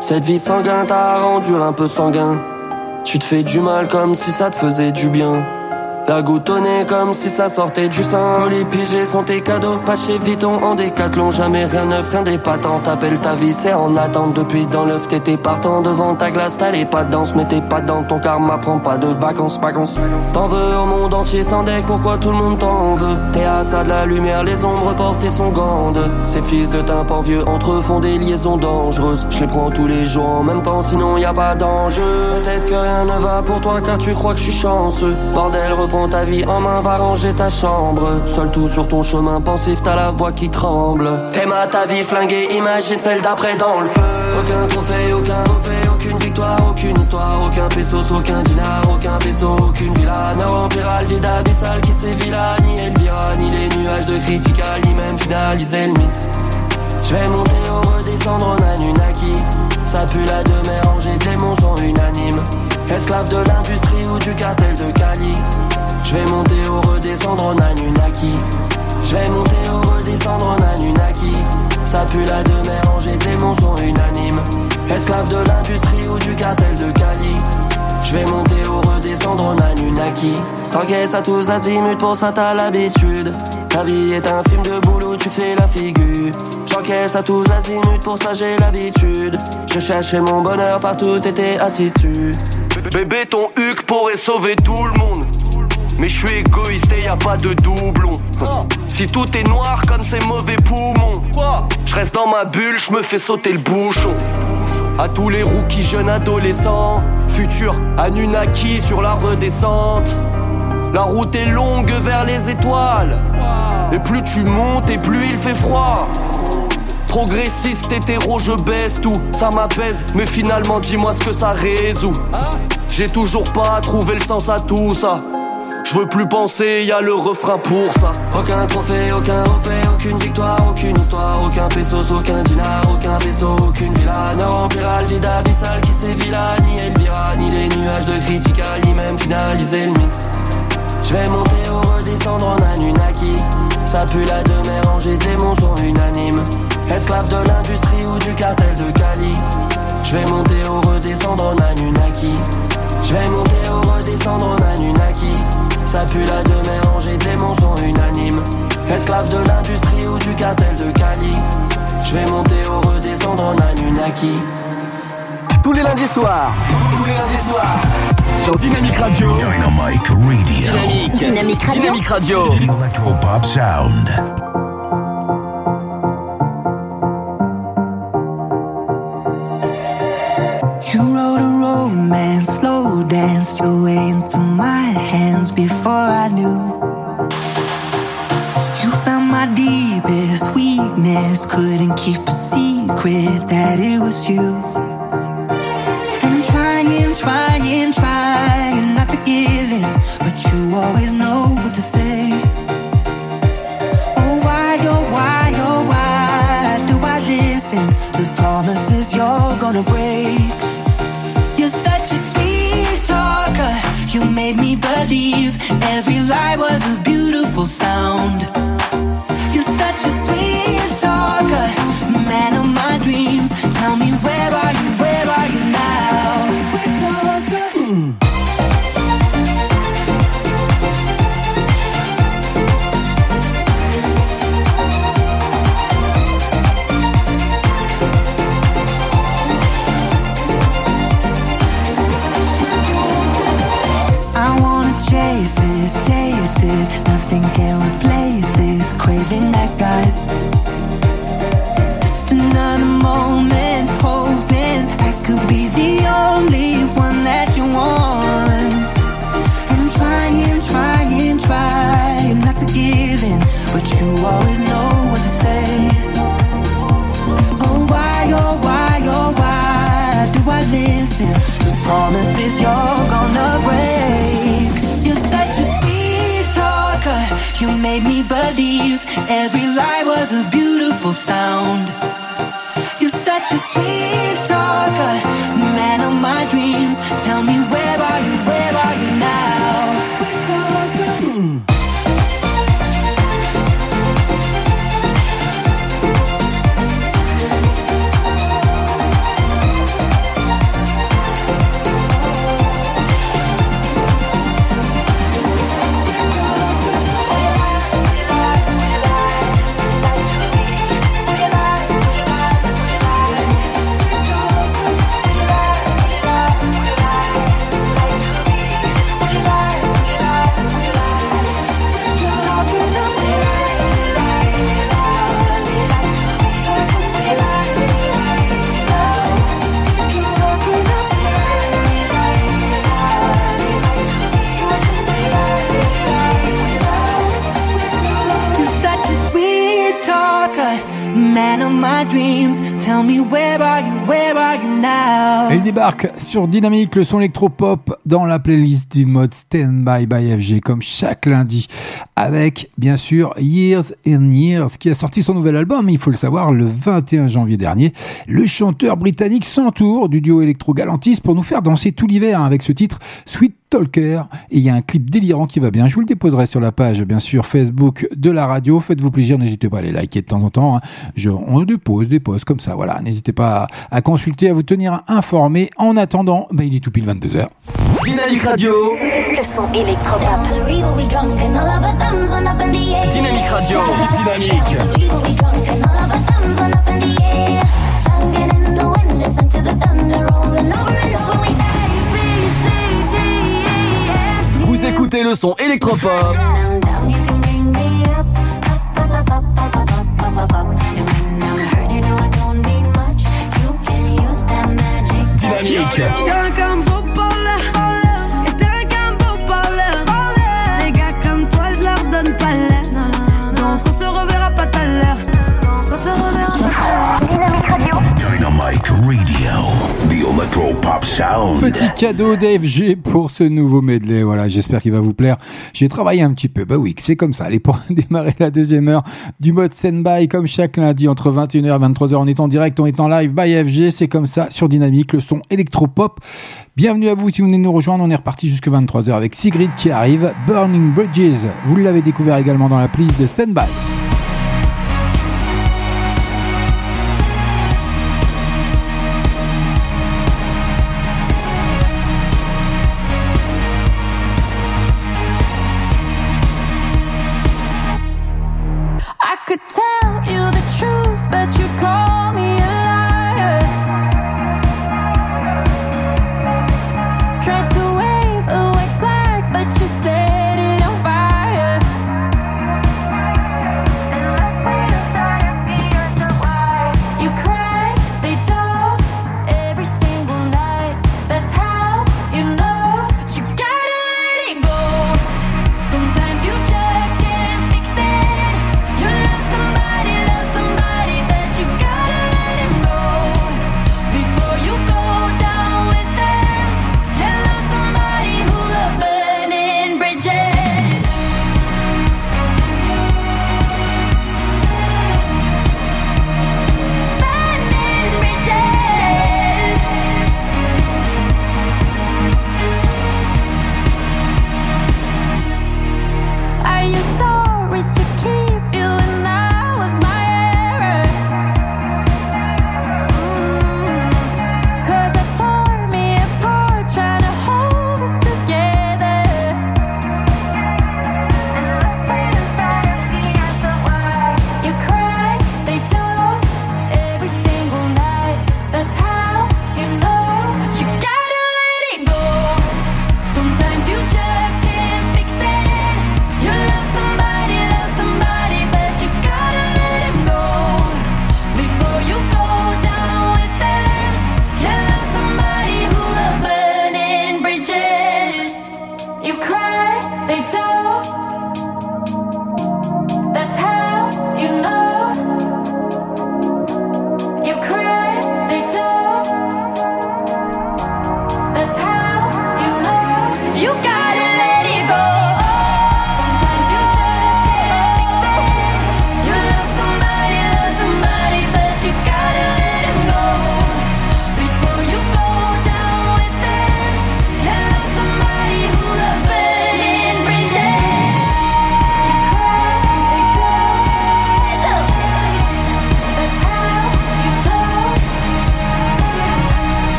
Cette vie sanguine t'a rendu un peu sanguin. Tu te fais du mal comme si ça te faisait du bien. La nez comme si ça sortait du sein. Colis pigés sont tes cadeaux, pas chez Vuitton en décathlon. Jamais rien neuf, rien d'épatant. T'appelles ta vie, c'est en attente. Depuis dans l'œuf, t'étais partant devant ta glace. T'as les pas de danse, mais t'es pas dans ton karma. Prends pas de vacances, vacances. T'en veux au monde entier sans deck, pourquoi tout le monde t'en veut? T'es à ça de la lumière, les ombres portées sont grandes. Ces fils de tympan vieux entre font des liaisons dangereuses. Je les prends tous les jours en même temps, sinon y a pas d'enjeu. Peut-être que rien ne va pour toi car tu crois que je suis chanceux. Bordel, reprends ta vie en main, va ranger ta chambre. Seul tout sur ton chemin pensif, t'as la voix qui tremble. T'aimes ta vie flinguée, imagine celle d'après dans le feu. Aucun trophée, aucun trophée, aucune victoire, aucune histoire, aucun pesos, aucun dinar, aucun peso, aucune villa. Ne remplira le vide abyssal qui sévit là, ni Elvira, ni les nuages de critical, ni même finaliser le mix. Je vais monter ou redescendre en Anunnaki. Ça pue la demeure, les démons sont unanimes. Esclave de l'industrie ou du cartel de Cali. Je vais monter ou redescendre en Anunnaki. Je vais monter ou redescendre en Anunnaki. Ça pue la demeure, rangée, les démons sont unanimes. Esclave de l'industrie ou du cartel de Cali. Je vais monter ou redescendre en Anunnaki. T'encaisses à tous azimuts, pour ça t'as l'habitude. Ta vie est un film de boulot, tu fais la figure. J'encaisse à tous azimuts, pour ça j'ai l'habitude. Je cherchais mon bonheur partout, t'étais assis dessus. Bébé, ton huc pourrait sauver tout le monde. Mais je suis égoïste et y a pas de doublon. Si tout est noir comme ces mauvais poumons, je reste dans ma bulle, je me fais sauter le bouchon. À tous les rookies jeunes adolescents, futur Anunnaki sur la redescente. La route est longue vers les étoiles. Et plus tu montes et plus il fait froid. Progressiste, hétéro, je baisse tout, ça m'apaise, mais finalement dis-moi ce que ça résout. J'ai toujours pas trouvé le sens à tout ça. Je veux plus penser, y a le refrain pour ça. Aucun trophée, aucun trophée, aucune victoire, aucune histoire, aucun pesos, aucun dinar, aucun vaisseau, aucune villa. Ne remplira le vide abyssal qui sévit là, ni Elvira, ni les nuages de critical, ni même finaliser le mix. Je vais monter ou redescendre en Anunnaki. Ça pue la demeure, rangée, démons sont unanimes. Esclave de l'industrie ou du cartel de Cali. Je vais monter ou redescendre en Anunnaki. Je vais monter ou redescendre en Anunnaki. Ça pue la demeure, rangée, démons sont unanimes. Esclave de l'industrie ou du cartel de Cali. Je vais monter ou redescendre en Anunnaki. Tous les lundis soirs. Tous les lundis soirs. Sur Dynamic Radio. Dynamic Radio. Dynamique. Dynamic Radio. Dynamic Radio. Electropop Sound. You wrote a romance, slow danced your way into my hands before I knew. You found my deepest weakness, couldn't keep a secret that it was you. And I'm trying, trying, trying not to give in, but you always know what to say. Oh, why, oh, why, oh, why do I listen to promises you're gonna break? Made me believe every lie was a beautiful sound. Beautiful sound. Sur Dynamique, le son électropop dans la playlist du mode Stand By FG comme chaque lundi avec bien sûr Years and Years qui a sorti son nouvel album, il faut le savoir, le 21 janvier dernier. Le chanteur britannique s'entoure du duo électro Galantis pour nous faire danser tout l'hiver avec ce titre Sweet Talker et il y a un clip délirant qui va bien. Je vous le déposerai sur la page bien sûr Facebook de la radio. Faites-vous plaisir, n'hésitez pas à les liker de temps en temps. hein. Je, on dépose des posts comme ça, voilà. N'hésitez pas à, à consulter, à vous tenir informé. En attendant, bah, il est tout pile 22h. Dynamique Radio. Le son électropop. Dynamique Radio. Dynamique. Écoutez le son électropop. Dynamique. Petit cadeau d'FG pour ce nouveau medley. Voilà, j'espère qu'il va vous plaire. J'ai travaillé un petit peu. Bah oui, c'est comme ça. Allez, pour démarrer la deuxième heure du mode stand-by, comme chaque lundi, entre 21h et 23h, on est en direct, on est en live by FG. C'est comme ça, sur Dynamique, le son électropop. Bienvenue à vous si vous venez nous rejoindre. On est reparti jusque 23h avec Sigrid qui arrive. Burning Bridges. Vous l'avez découvert également dans la playlist de stand-by. But you call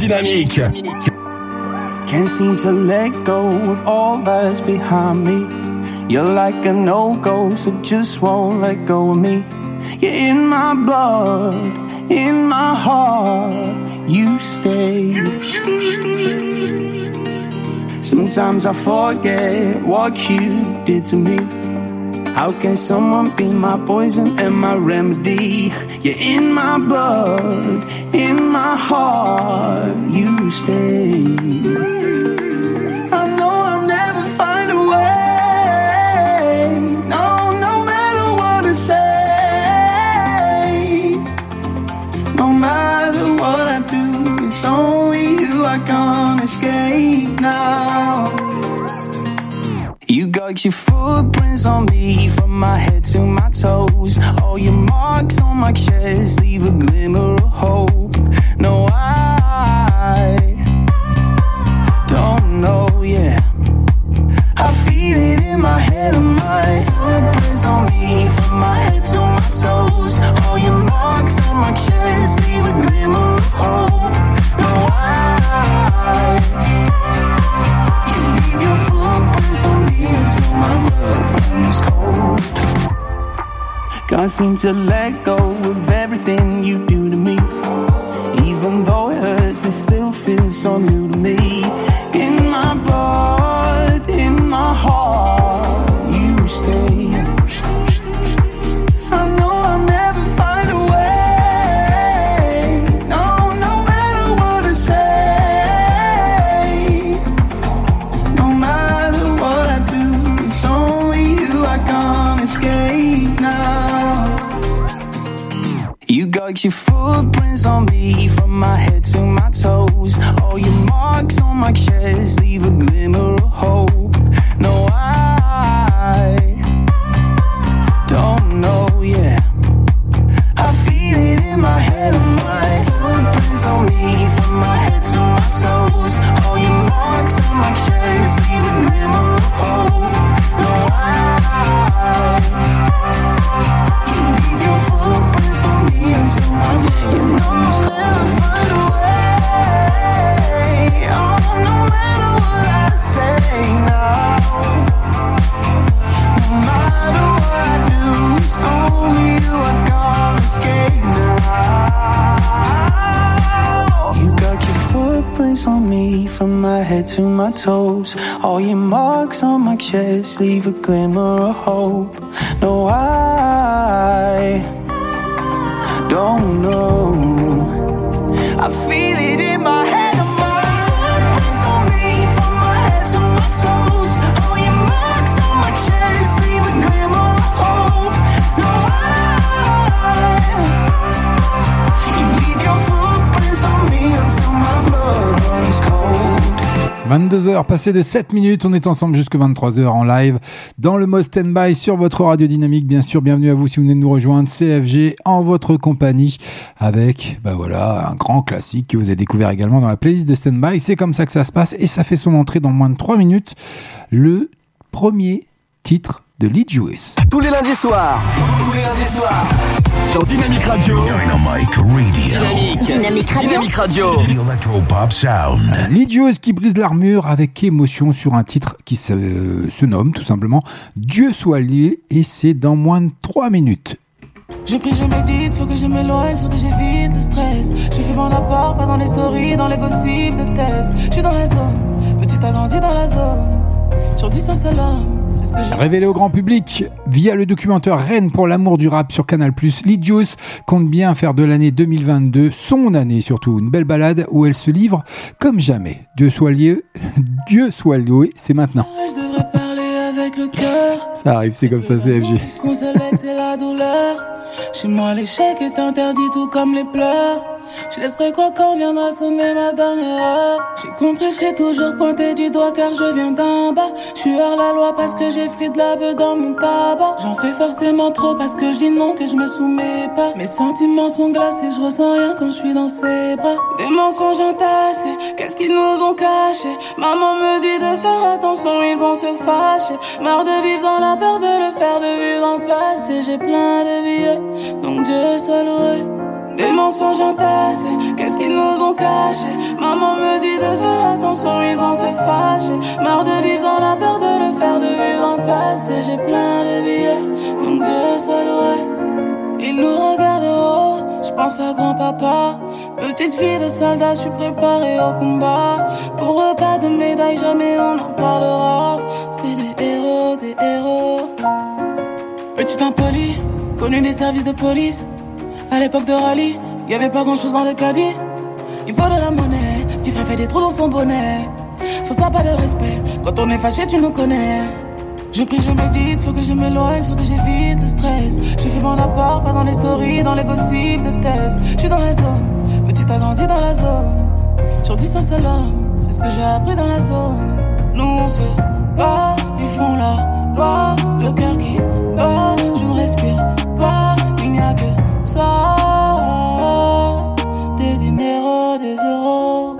Dynamique. Can't seem to let go of all that's behind me. You're like a no-go, so just won't let go of me. You're in my blood, in my heart, you stay. Sometimes I forget what you did to me. How can someone be my poison and my remedy? You're in my blood, in my heart, you stay. Passé de 7 minutes, on est ensemble jusque 23h en live dans le mode stand-by sur votre radio dynamique. Bien sûr, bienvenue à vous si vous venez de nous rejoindre, CFG en votre compagnie avec, bah voilà, un grand classique que vous avez découvert également dans la playlist de stand-by. C'est comme ça que ça se passe et ça fait son entrée dans moins de 3 minutes. Le premier titre de Lee Juice. Tous les lundis soirs. Tous les lundis soirs. Sur Dynamique Radio. Dynamic Radio. Dynamique. Dynamique Radio. Dynamique Radio. The Electropop Sound. Lee Juice qui brise l'armure avec émotion sur un titre qui se, se nomme tout simplement Dieu soit lié et c'est dans moins de 3 minutes. J'ai pris, je médite, faut que je m'éloigne, faut que j'évite le stress. J'ai fait mon apport, pas dans les stories, dans les gossips de test. Je suis dans la zone, petit a grandi dans la zone. Sur distance à l'homme, c'est ce que j'ai. Révélé au grand public via le documentaire Rennes pour l'amour du rap sur Canal+, Juice compte bien faire de l'année 2022 son année surtout, une belle balade où elle se livre comme jamais. Dieu soit lié, Dieu soit loué, c'est maintenant. Je devrais parler avec le cœur. Ça arrive, c'est comme ça CFG. Ce qu'on se lègue, c'est la douleur. Chez moi, l'échec est interdit, tout comme les pleurs. Je laisserai quoi quand viendra sonner ma dernière heure. J'ai compris, je serai toujours pointé du doigt car je viens d'en bas. Je suis hors la loi parce que j'ai frit de la beuh dans mon tabac. J'en fais forcément trop parce que dis non, que je me soumets pas. Mes sentiments sont glacés, je ressens rien quand je suis dans ses bras. Des mensonges entassés, qu'est-ce qu'ils nous ont caché Maman me dit de faire attention, ils vont se fâcher. Marre de vivre dans la peur de le faire, de vivre en passé. J'ai plein de billets, donc Dieu soit loué. Des mensonges entassés, qu'est-ce qu'ils nous ont caché Maman me dit de faire attention, ils vont se fâcher. Marre de vivre dans la peur de le faire, de vivre le passé. J'ai plein de billets, mon Dieu soit loué. Ils nous regardent de haut, je pense à grand-papa. Petite fille de soldat, je suis préparée au combat. Pour pas de médaille, jamais on en parlera. C'était des héros, des héros. Petit impoli, connu des services de police. À l'époque de rallye, y avait pas grand chose dans le caddie. Il faut de la monnaie, petit frère fait des trous dans son bonnet. Sans ça, pas de respect. Quand on est fâché, tu nous connais. Je prie, je médite, faut que je m'éloigne, faut que j'évite le stress. J'ai fait mon apport, pas dans les stories, dans les gossips de tests. Je suis dans la zone, petit a grandi dans la zone. Sur 10 un seul homme, c'est ce que j'ai appris dans la zone. Nous on se bat, ils font la loi, le cœur qui bat, Des dinero, des euros.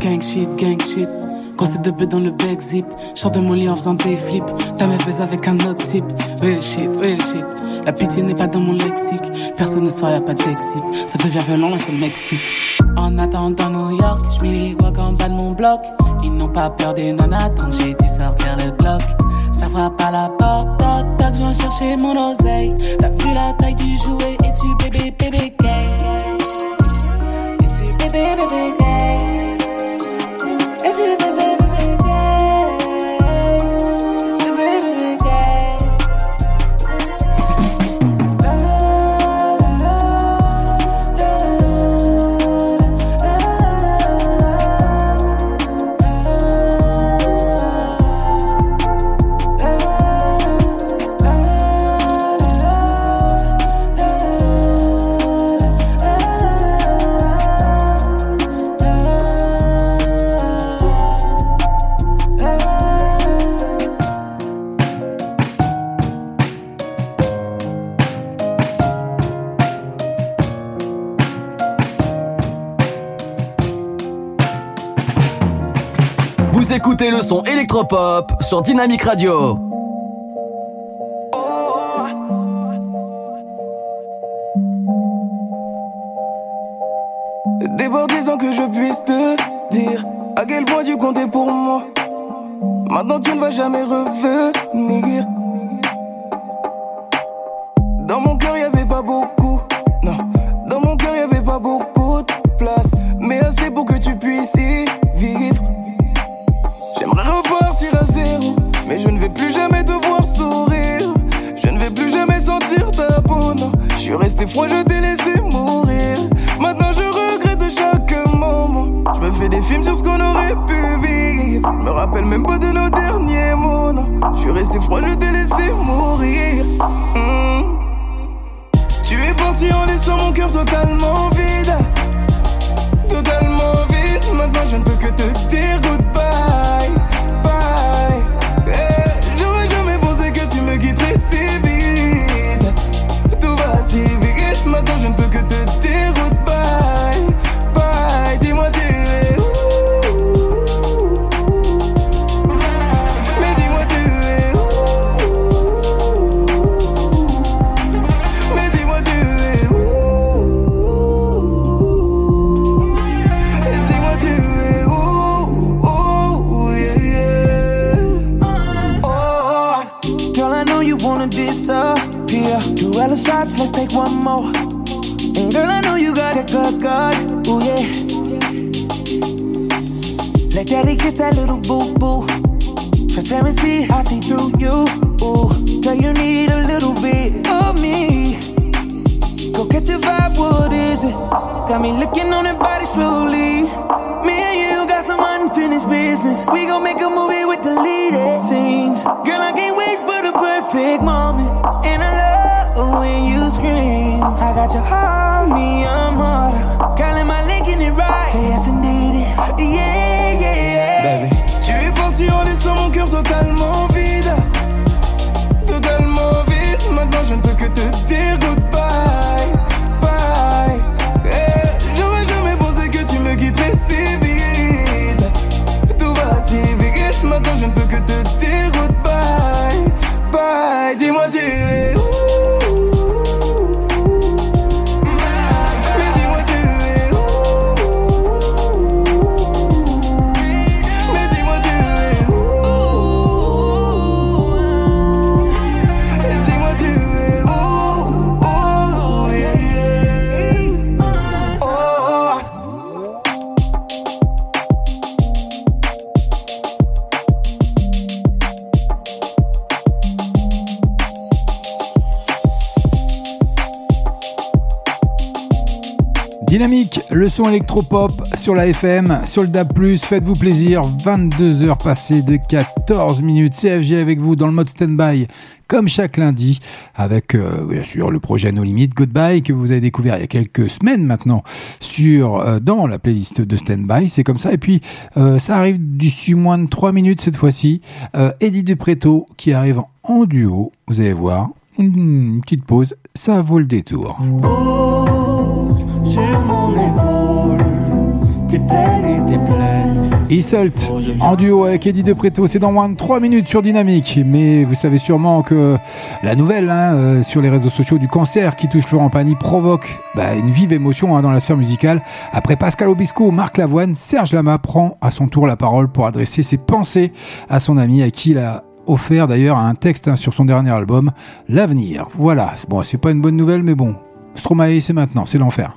Gang shit, gang shit. Grosse tête de bœuf dans le back zip. Sors de mon lit en faisant des flips. Ta meuf baise avec un autre type. Real shit, real shit. La pitié n'est pas dans mon lexique. Personne ne sort, y'a pas d'exit. Ça devient violent, là, c'est le Mexique. En attendant New York, j'mets les guacs en bas de mon bloc. Ils n'ont pas peur des nanas, donc j'ai dû sortir le Glock. Ça frappe à la porte, chercher mon oseille. T'as vu la taille du jouet et tu bébé, bébé gay. Et tu bébé, bébé gay. Et tu bébé Écoutez le son électropop sur Dynamic Radio. Débordisant que je puisse te dire à quel point tu comptais pour moi. Maintenant tu ne vas jamais revenir. Rappelle même pas de nos derniers mots, non. Je suis resté froid, je t'ai laissé mourir. Hmm. Tu es parti en laissant mon cœur totalement vide. Totalement vide. Maintenant je ne peux que te dire goodbye. Let's take one more And girl I know you got a good good Ooh yeah Let daddy kiss that little boo boo Transparency, I see through you. Ooh, girl, you need a little bit of me. Go catch a vibe, what is it? Got me looking on that body slowly. Me and you got some unfinished business. We gon' make a movie with deleted scenes. Girl, I can't wait for the perfect moment. And I when you scream. I got your heart, me, I'm harder. Girl, am I linking it right? Yes, indeed. Yeah, yeah, yeah. Baby. Tu es parti en laissant mon cœur totalement son électropop sur la FM, sur le DAB+, faites-vous plaisir, 22 heures passées de 14 minutes, CFG avec vous dans le mode stand-by, comme chaque lundi, avec euh, bien sûr le projet No Limit Goodbye que vous avez découvert il y a quelques semaines maintenant euh, dans la playlist de stand-by, c'est comme ça, et puis euh, ça arrive d'ici moins de 3 minutes cette fois-ci, Eddie Dupreto qui arrive en duo, vous allez voir, une petite pause, ça vaut le détour. Pose sur mon épaule tes et tes plaies. Isselt en duo avec Eddie De Preto, c'est dans moins de 3 minutes sur Dynamique. Mais vous savez sûrement que la nouvelle hein, euh, sur les réseaux sociaux du cancer qui touche Florent Pagny provoque bah, une vive émotion hein, dans la sphère musicale. Après Pascal Obispo, Marc Lavoine, Serge Lama prend à son tour la parole pour adresser ses pensées à son ami à qui il a offert d'ailleurs un texte hein, sur son dernier album, L'avenir. Voilà, bon, c'est pas une bonne nouvelle, mais bon, Stromae, c'est maintenant, c'est l'enfer.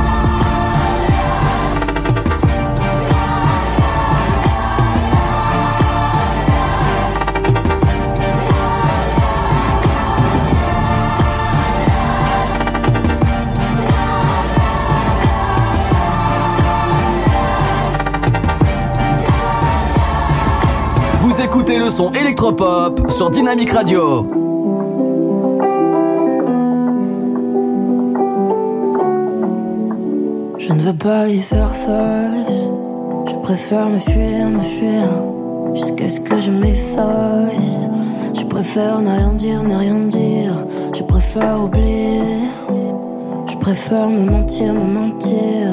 Le son électropop sur Dynamic Radio. Je ne veux pas y faire face. Je préfère me fuir, me fuir. Jusqu'à ce que je m'efface. Je préfère ne rien dire, ne rien dire. Je préfère oublier. Je préfère me mentir, me mentir.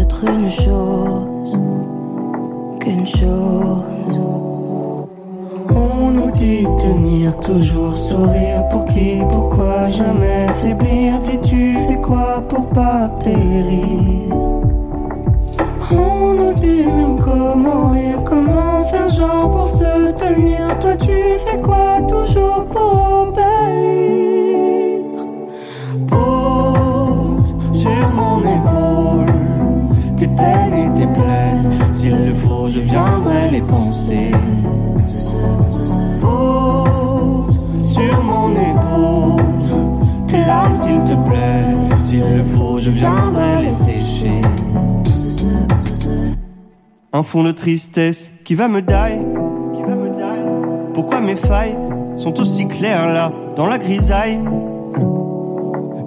Être une chose Tenir, toujours sourire. Pour qui, pourquoi jamais faiblir? Dis-tu fais quoi pour pas périr? On nous dit même comment rire, comment faire genre pour se tenir. Toi tu fais quoi toujours pour obéir? Pose sur mon épaule tes peines et tes plaies. S'il le faut, je viendrai les penser. S'il te plaît. S'il le faut, je viendrai les sécher. Un fond de tristesse qui va me die. Pourquoi mes failles sont aussi clairs là, dans la grisaille?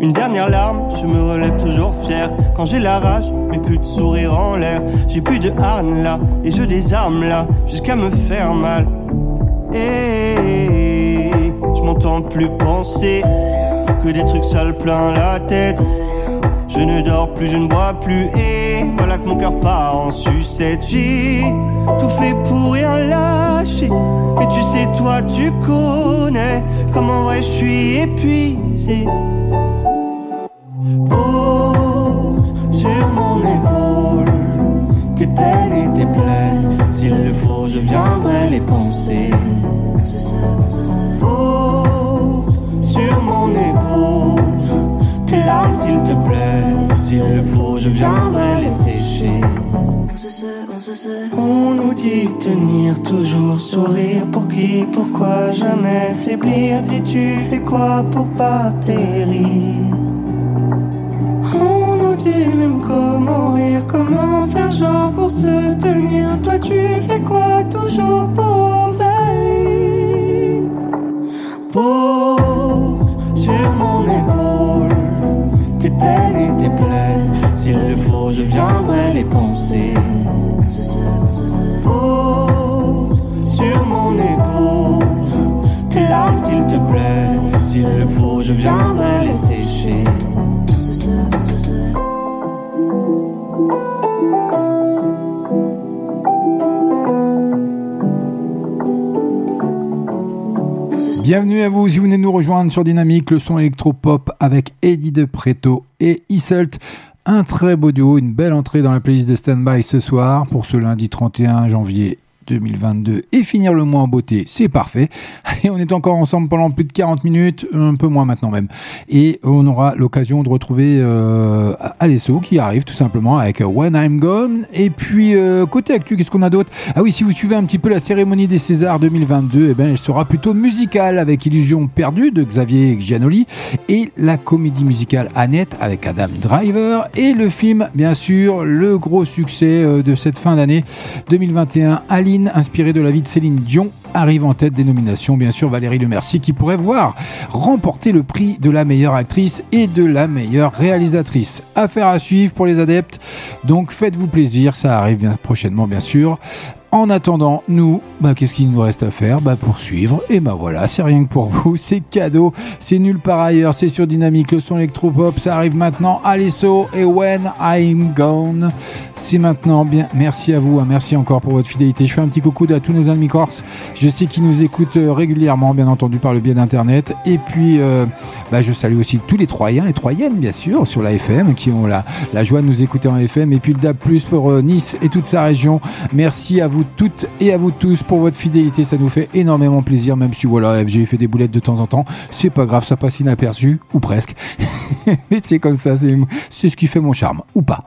Une dernière larme, je me relève toujours fier. Quand j'ai la rage, mais plus de sourire en l'air. J'ai plus de harne là, et je désarme là, jusqu'à me faire mal. Et je m'entends plus penser que des trucs sales plein la tête. Je ne dors plus, je ne bois plus, et voilà que mon cœur part en sucette. J'ai tout fait pour rien lâcher, mais tu sais, toi, tu connais comment ouais, je suis épuisé. Pose sur mon épaule tes peines et tes plaies. S'il le faut, je viendrai les penser. Tes larmes, s'il te plaît. S'il le faut, je viendrai les sécher. On nous dit tenir toujours sourire pour qui, pourquoi jamais faiblir? Dis-tu fais quoi pour pas périr? On nous dit même comment rire, comment faire genre pour se tenir. Toi tu fais quoi toujours pour viendrai les penser. Pose sur mon épaule tes larmes, s'il te plaît. S'il le faut, je viendrai les sécher. Bienvenue à vous si vous venez nous rejoindre sur Dynamique, le son électropop avec Eddie De Preto et Isselt. Un très beau duo, une belle entrée dans la playlist de Standby ce soir pour ce lundi 31 janvier 2022 et finir le mois en beauté, c'est parfait. Et on est encore ensemble pendant plus de 40 minutes, un peu moins maintenant même. Et on aura l'occasion de retrouver euh, Alesso qui arrive tout simplement avec When I'm Gone. Et puis euh, côté actu, qu'est-ce qu'on a d'autre? Ah oui, si vous suivez un petit peu la cérémonie des Césars 2022, eh ben, elle sera plutôt musicale avec Illusion perdue de Xavier Giannoli et la comédie musicale Annette avec Adam Driver et le film, bien sûr, le gros succès euh, de cette fin d'année 2021, Aline, inspiré de la vie de Céline Dion, arrive en tête des nominations, bien sûr, Valérie Lemercier qui pourrait voir remporter le prix de la meilleure actrice et de la meilleure réalisatrice. Affaire à suivre pour les adeptes, donc faites-vous plaisir, ça arrive bien prochainement, bien sûr. En attendant, nous, bah, qu'est-ce qu'il nous reste à faire Bah poursuivre. Et bah voilà, c'est rien que pour vous, c'est cadeau, c'est nulle part ailleurs, c'est sur Dynamique, le son électropop, ça arrive maintenant. Alesso et When I'm Gone, c'est maintenant. Bien, merci à vous, hein, merci encore pour votre fidélité. Je fais un petit coucou à tous nos amis corses. Je sais qu'ils nous écoutent euh, régulièrement, bien entendu, par le biais d'internet. Et puis, euh, bah, je salue aussi tous les Troyens et Troyennes, bien sûr, sur la FM, qui ont la, la joie de nous écouter en FM. Et puis le DAB, pour euh, Nice et toute sa région. Merci à vous toutes et à vous tous pour votre fidélité. Ça nous fait énormément plaisir, même si voilà, FG fait des boulettes de temps en temps. C'est pas grave, ça passe inaperçu, ou presque. Mais c'est comme ça, c'est ce qui fait mon charme, ou pas.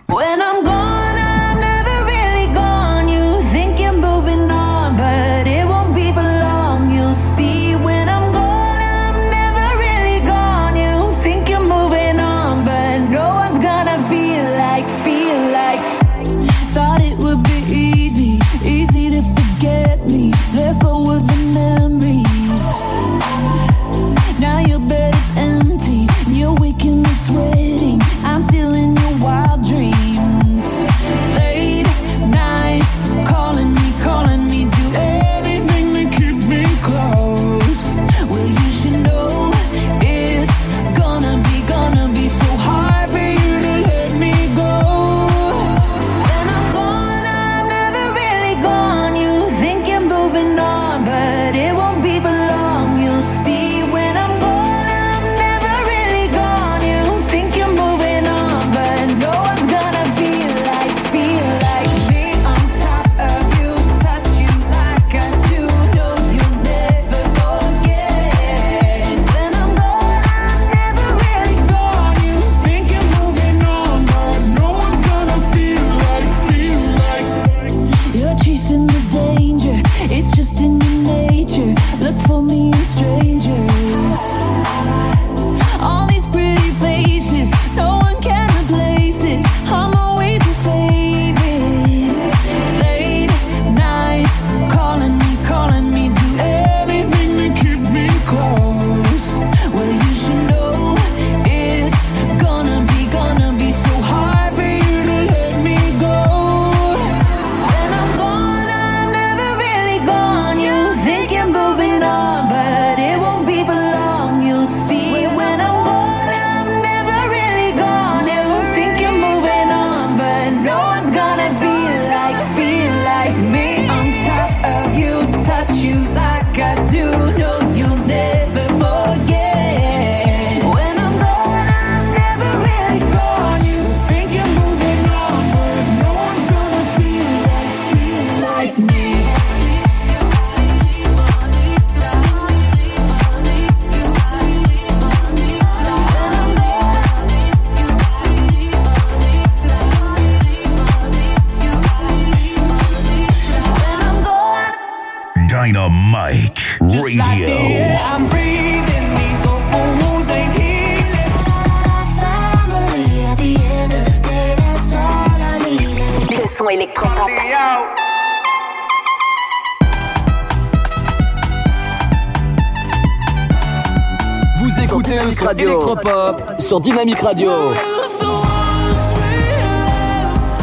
Sur Dynamique Radio.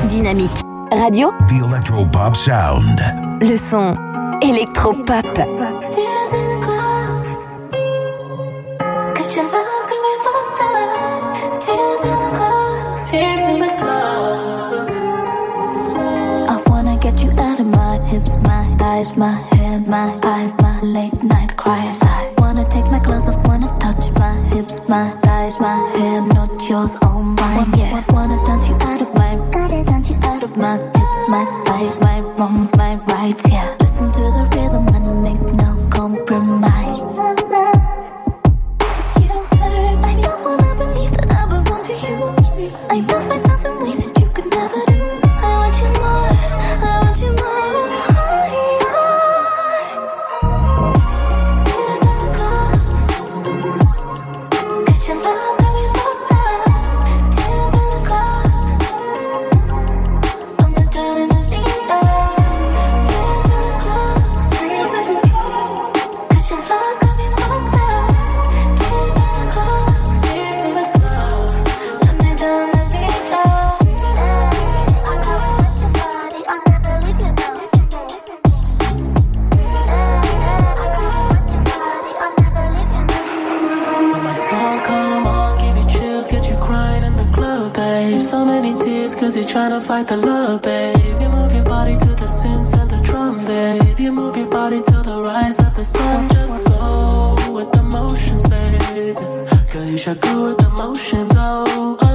Dynamique Radio, The Electropop Sound. le son électropop. Tears in the club. Cause your love's got me fucked up. Tears in the club. Tears in the club. I wanna get you out of my hips, my thighs, my hair, My song come on, give you chills, get you crying in the club, babe. So many tears, cause you're trying to fight the love, babe. You move your body to the synths and the drum, babe. You move your body to the rise of the sun. Just go with the motions, babe. Girl, you should go with the motions, oh. Unload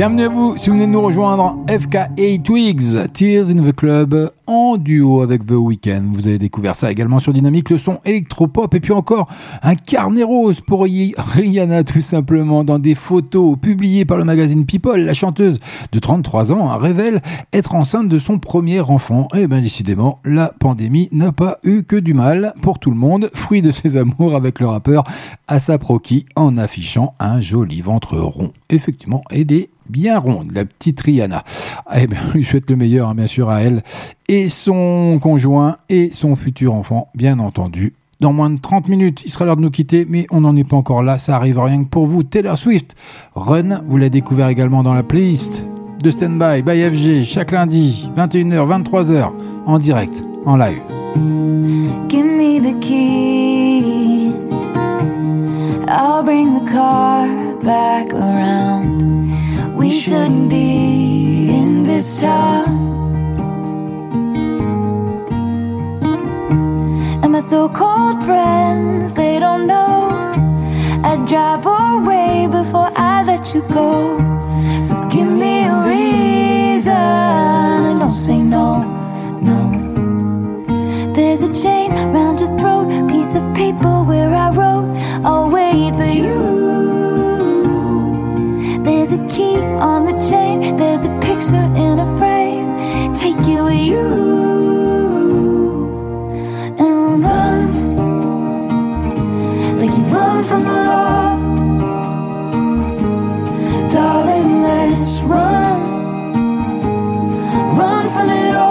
Bienvenue à vous si vous venez de nous rejoindre. FK8 Twigs, Tears in the Club, en duo avec The Weeknd. Vous avez découvert ça également sur Dynamique, le son électropop. Et puis encore un carnet rose pour Ri- Rihanna, tout simplement, dans des photos publiées par le magazine People. La chanteuse de 33 ans révèle être enceinte de son premier enfant. Et bien décidément, la pandémie n'a pas eu que du mal pour tout le monde. Fruit de ses amours avec le rappeur Asap Rocky en affichant un joli ventre rond. Effectivement, elle est bien ronde, la petite Rihanna. Eh bien, lui souhaite le meilleur, hein, bien sûr, à elle et son conjoint et son futur enfant, bien entendu. Dans moins de 30 minutes, il sera l'heure de nous quitter, mais on n'en est pas encore là, ça arrive rien que pour vous. Taylor Swift, Run, vous l'avez découvert également dans la playlist de Standby by FG, chaque lundi, 21h, 23h, en direct, en live. Give me the keys. I'll bring the car back around. You shouldn't be in this town. And my so called friends, they don't know. I'd drive away before I let you go. So give me a reason. Don't say no, no. There's a chain round your throat, piece of paper where I wrote, I'll wait for you. There's a key on the chain, there's a picture in a frame. Take it with you and run like you run from the law. Darling, let's run, run from it all.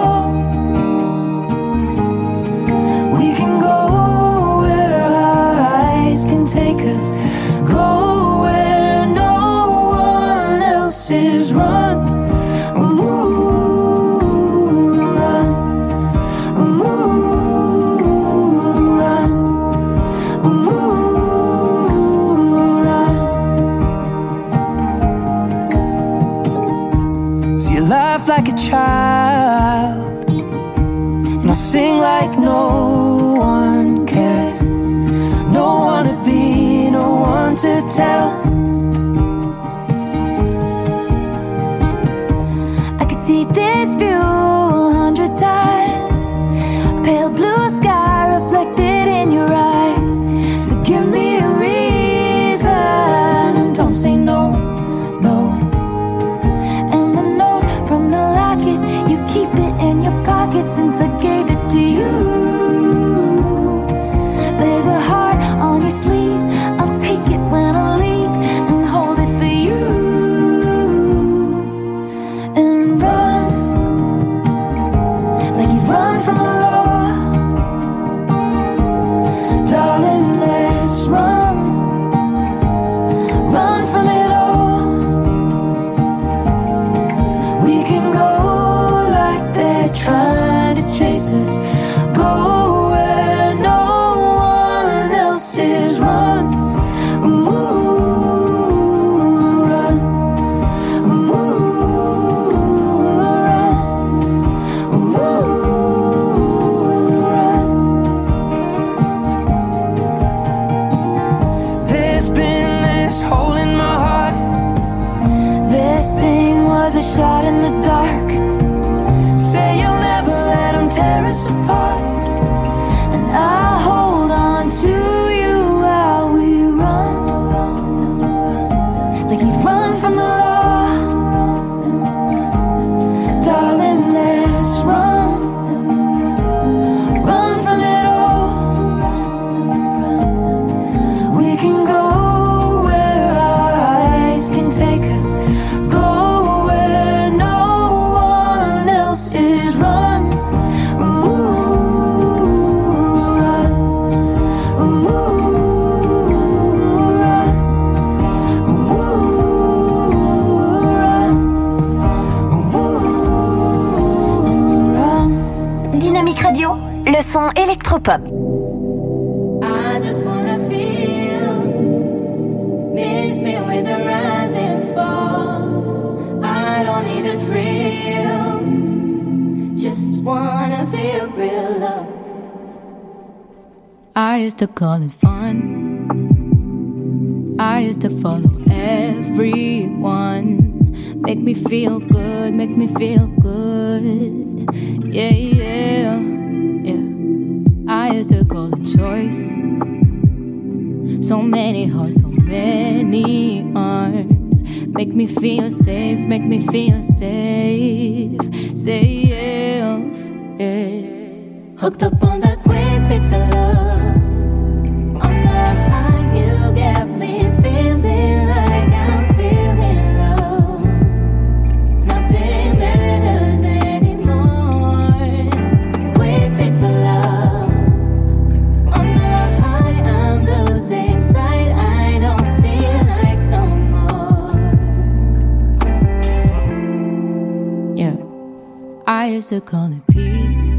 desires to call it peace.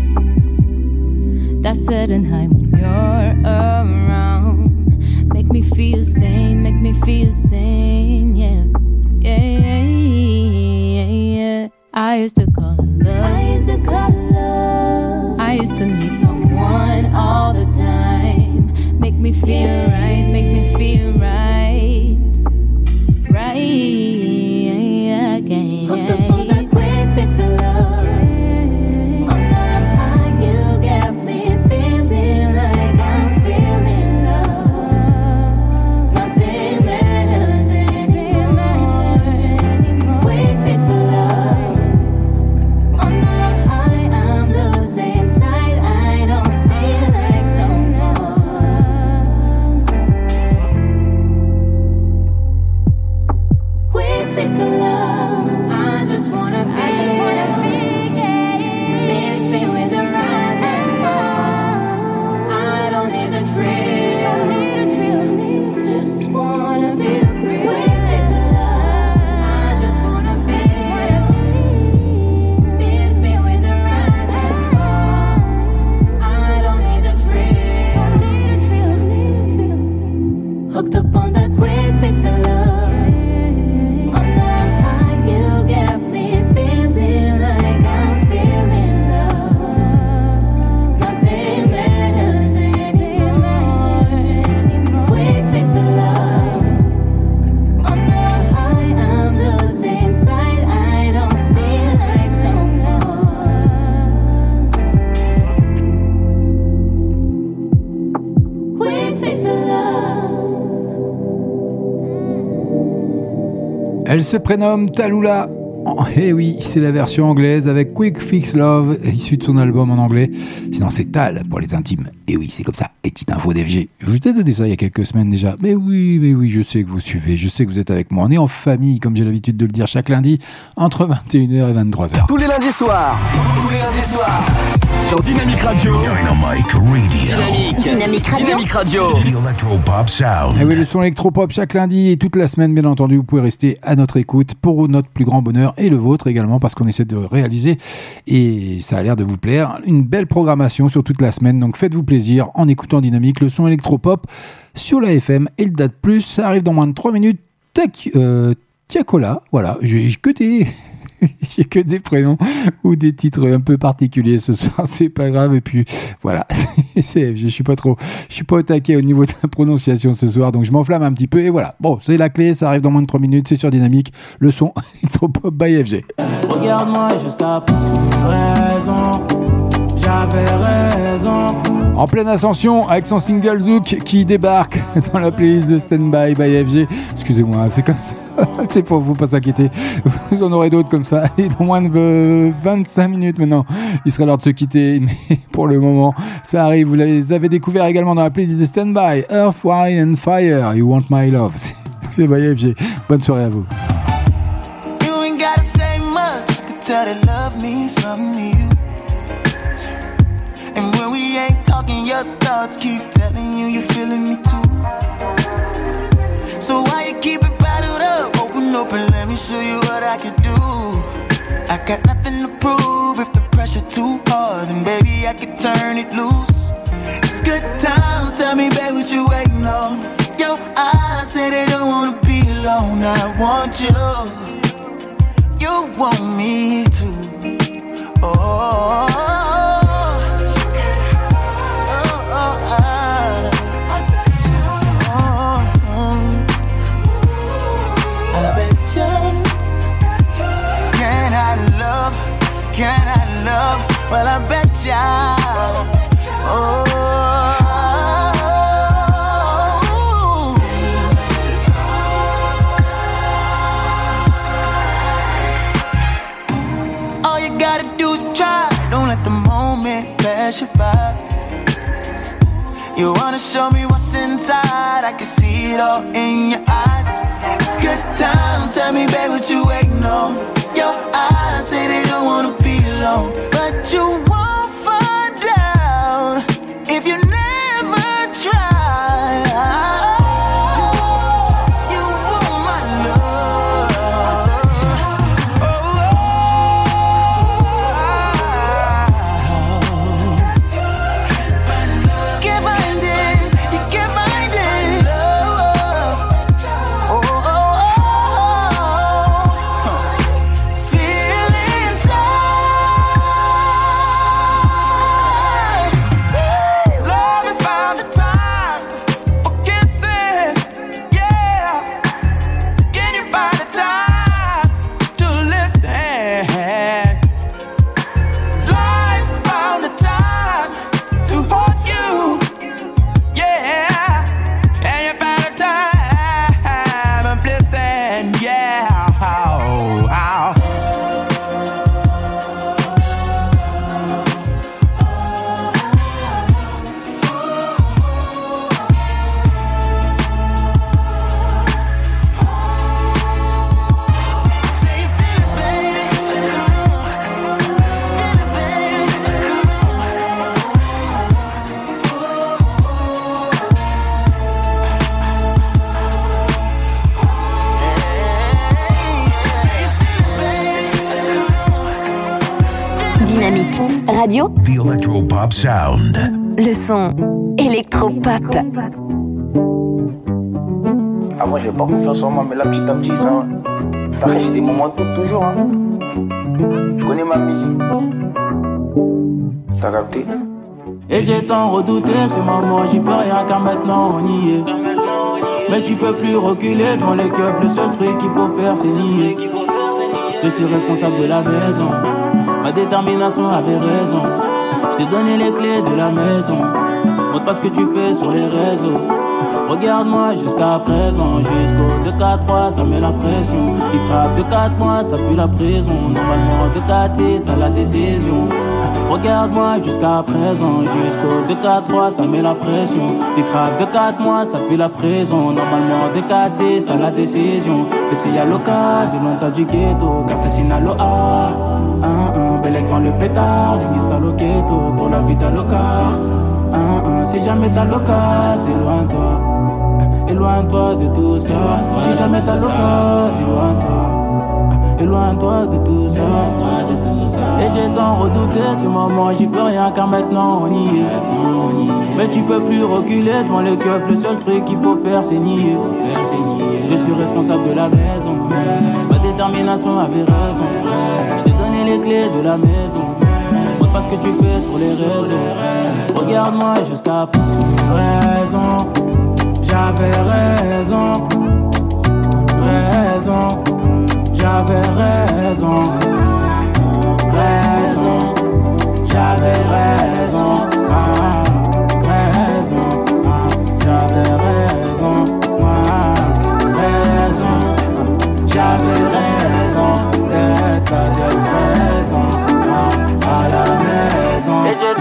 That's certain high when you're around. Make me feel sane, make me feel sane, yeah. Yeah, yeah, yeah. I used to call it love. I used to call it love. I used to need someone all the time. Make me feel yeah. right, se prénomme Talula. Eh oui, c'est la version anglaise avec Quick Fix Love, issue de son album en anglais. Sinon, c'est Tal pour les intimes. Et oui, c'est comme ça. Et petite info d'FG. Je vous ai donné ça il y a quelques semaines déjà. Mais oui, mais oui, je sais que vous suivez, je sais que vous êtes avec moi. On est en famille, comme j'ai l'habitude de le dire chaque lundi, entre 21h et 23h. Tous les lundis soirs. Tous les lundis soirs. Sur Dynamic Radio. Dynamic Radio. Dynamic Radio. Dynamic Radio. The Electropop Sound. Et oui, le son électropop chaque lundi et toute la semaine, bien entendu, vous pouvez rester à notre écoute pour notre plus grand bonheur et le vôtre également, parce qu'on essaie de réaliser et ça a l'air de vous plaire. Une belle programmation sur toute la semaine, donc faites-vous plaisir en écoutant Dynamique, le son électropop sur la FM et le date plus. Ça arrive dans moins de 3 minutes. Tac, euh, Tiakola, voilà, j'ai que des. J'ai que des prénoms ou des titres un peu particuliers ce soir, c'est pas grave. Et puis voilà, je suis pas trop, je suis pas au taquet au niveau de la prononciation ce soir, donc je m'enflamme un petit peu. Et voilà, bon, c'est la clé, ça arrive dans moins de 3 minutes, c'est sur Dynamique, le son électropop by FG. Regarde-moi jusqu'à raison. J'avais raison. En pleine ascension avec son single Zouk qui débarque dans la playlist de Standby by FG. Excusez-moi, c'est comme ça. C'est pour vous pas s'inquiéter. Vous en aurez d'autres comme ça. Et dans moins de euh, 25 minutes maintenant, il serait l'heure de se quitter. Mais pour le moment, ça arrive. Vous les avez découvert également dans la playlist de Standby. Earth, Wine and Fire. You want my love. C'est- by FG. Bonne soirée à vous. You ain't gotta say much. I can tell that love means ain't talking, your thoughts keep telling you you're feeling me too. So why you keep it bottled up? Open up and let me show you what I can do. I got nothing to prove. If the pressure too hard, then baby I can turn it loose. It's good times. Tell me, babe, what you waiting on? Your eyes say they don't wanna be alone. I want you you want me to. Oh, love? Well, I bet ya. Oh. All you gotta do is try. Don't let the moment pass you by. You wanna show me what's inside? I can see it all in your eyes. It's good times. Tell me, babe, what you waiting on? Your eyes say they don't wanna be alone, but you won't find out if you never try. Electropop Sound. le son électropop. Avant, j'avais pas confiance en moi, mais là, petit à petit, ça. Après, j'ai des moments de doute toujours. Hein. Je connais ma musique. T'as capté? Et j'ai tant redouté ce moment, j'y peux rien car maintenant on y est. Mais tu peux plus reculer devant les keufs, le seul truc qu'il faut faire c'est nier. Je suis responsable de la maison, ma détermination avait raison. T'ai donné les clés de la maison, Montre pas ce que tu fais sur les réseaux. Regarde-moi jusqu'à présent, jusqu'au 2-4-3, ça met la pression. Il craque de 4 mois, ça pue la prison. Normalement, de 4 6 t'as la décision. Regarde-moi jusqu'à présent, jusqu'au 2-4-3, ça met la pression. Il craque de 4 mois, ça pue la prison. Normalement, de 4 6 t'as la décision. Et s'il y a l'occasion, loin du ghetto, car t'es Sinaloa. Le pétard, les ça au pour la vie. Un, un, si jamais t'as l'occasion, éloigne-toi. Éloigne-toi de tout ça. Si jamais t'as l'occasion, éloigne-toi. Éloigne-toi de tout ça. Et j'ai tant redouté ce moment, j'y peux rien car maintenant on y est. Mais tu peux plus reculer devant les keufs, le seul truc qu'il faut faire c'est nier. Je suis responsable de la maison. Ma détermination avait raison. Les clés de la maison. Montre pas ce que tu fais sur les réseaux. Regarde-moi jusqu'à raison. J'avais raison, raison, j'avais raison, raison, j'avais raison, ah, raison, ah, j'avais raison, ah, raison, ah, j'avais raison d'être Et j'ai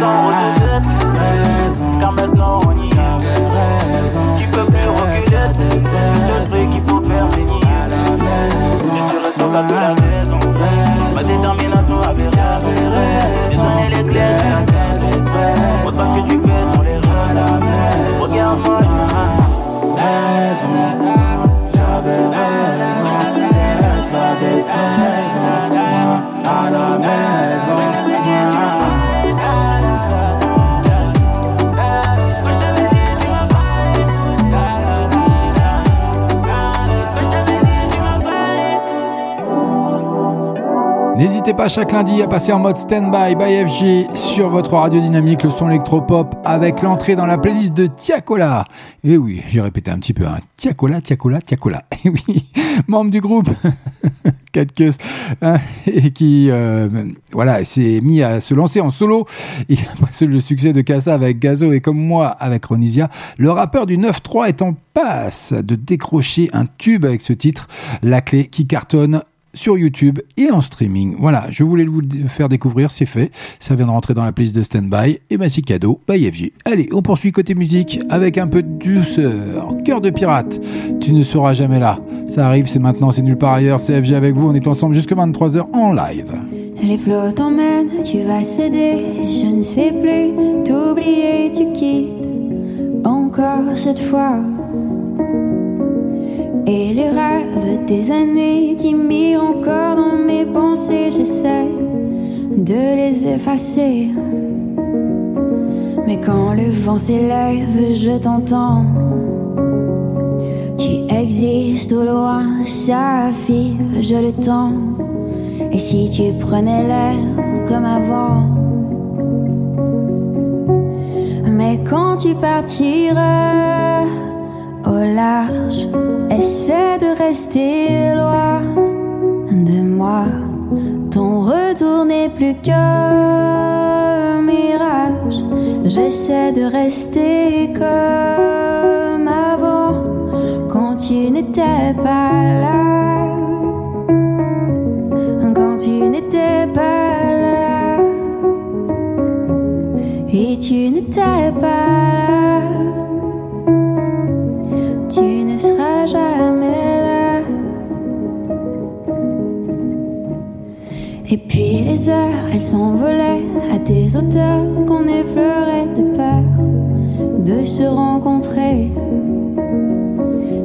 raison, car maintenant on y est. raison. Tu peux plus reculer, le truc qu'il faut faire la maison, je suis responsable de la maison. Ma détermination avait raison. J'ai donné les clés pas ce que tu fais sur les réseaux. Regarde-moi, raison. J'avais raison N'hésitez pas chaque lundi à passer en mode stand-by by FG sur votre radio dynamique, le son électropop, avec l'entrée dans la playlist de Tiakola. Et oui, j'ai répété un petit peu, hein. Tiakola, Tiakola, Tiakola. Et oui, membre du groupe 4 queues, hein, et qui euh, voilà, s'est mis à se lancer en solo. Et après le succès de Casa avec Gazo et comme moi avec Ronisia, le rappeur du 9-3 est en passe de décrocher un tube avec ce titre, La Clé, qui cartonne sur YouTube et en streaming. Voilà, je voulais vous le faire découvrir, c'est fait. Ça vient de rentrer dans la playlist de Standby et Magic Cadeau by FG. Allez, on poursuit côté musique avec un peu de douceur. Cœur de pirate, tu ne seras jamais là. Ça arrive, c'est maintenant, c'est nulle part ailleurs. C'est FG avec vous, on est ensemble jusqu'à 23h en live. Les flots t'emmènent, tu vas céder, je ne sais plus, t'oublier, tu quittes, encore cette fois. Et les rêves des années qui mirent encore dans mes pensées, j'essaie de les effacer. Mais quand le vent s'élève, je t'entends. Tu existes au loin, ça je le temps. Et si tu prenais l'air comme avant? Mais quand tu partiras au large, essaie de rester loin de moi. Ton retour n'est plus qu'un mirage. J'essaie de rester comme avant quand tu n'étais pas là. Quand tu n'étais pas là. Et tu n'étais pas là. Et puis les heures, elles s'envolaient à des hauteurs qu'on effleurait de peur de se rencontrer.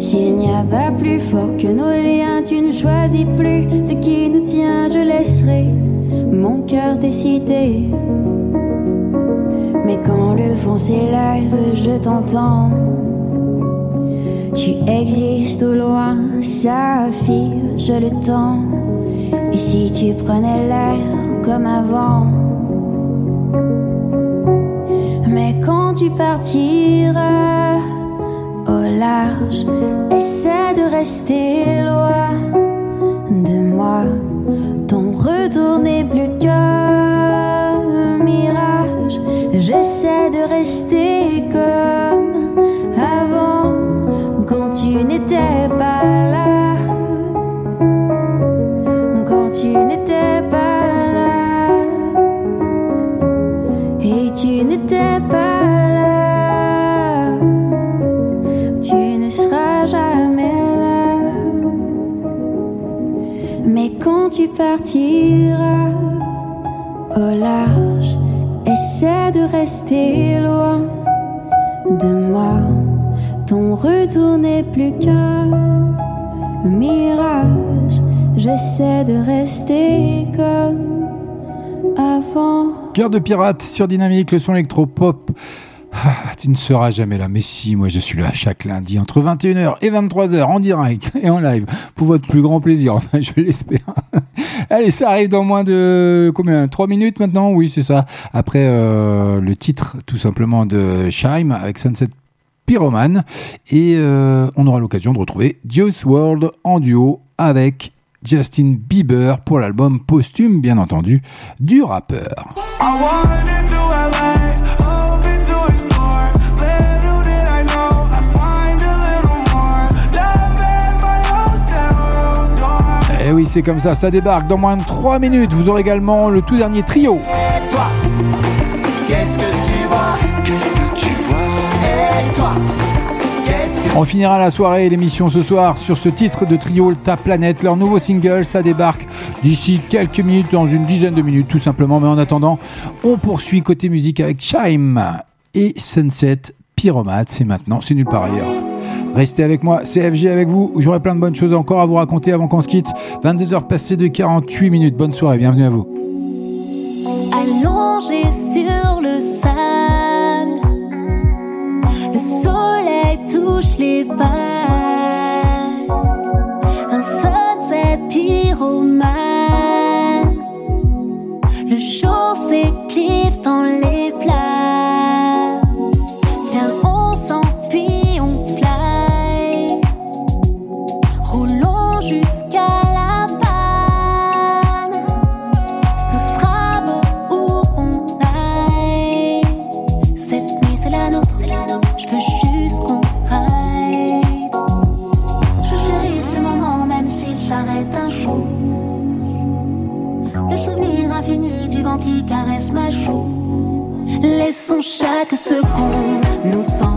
S'il n'y a pas plus fort que nos liens, tu ne choisis plus ce qui nous tient, je laisserai mon cœur décider. Mais quand le vent s'élève, je t'entends. Tu existes au loin, ça je le temps. Et si tu prenais l'air comme avant? Mais quand tu partiras au large, essaie de rester loin de moi. Ton retour n'est plus qu'un mirage. J'essaie de rester tu partiras au large, essaie de rester loin de moi. Ton retour n'est plus qu'un mirage. J'essaie de rester comme avant. Cœur de pirate sur Dynamique, le son électropop. Ah, tu ne seras jamais là, mais si, moi je suis là chaque lundi entre 21h et 23h en direct et en live pour votre plus grand plaisir, enfin je l'espère. Allez, ça arrive dans moins de combien? 3 minutes maintenant? Oui, c'est ça. Après euh, le titre tout simplement de Shime avec Sunset Pyroman et euh, on aura l'occasion de retrouver Juice World en duo avec Justin Bieber pour l'album posthume bien entendu du rappeur. Oui, c'est comme ça, ça débarque dans moins de 3 minutes. Vous aurez également le tout dernier trio. Toi, qu'est-ce que tu vois Et toi, qu'est-ce que On finira la soirée et l'émission ce soir sur ce titre de trio Ta Planète. Leur nouveau single, ça débarque d'ici quelques minutes, dans une dizaine de minutes tout simplement. Mais en attendant, on poursuit côté musique avec Chime et Sunset Pyromat. C'est maintenant, c'est nulle part ailleurs. Restez avec moi, CFG avec vous. J'aurai plein de bonnes choses encore à vous raconter avant qu'on se quitte. 22h passées de 48 minutes. Bonne soirée, bienvenue à vous. allongé sur le sable. Le soleil touche les vagues. Un sunset pyromane. Le jour s'éclipse dans les flammes. Laissons chaque seconde nous enivrer.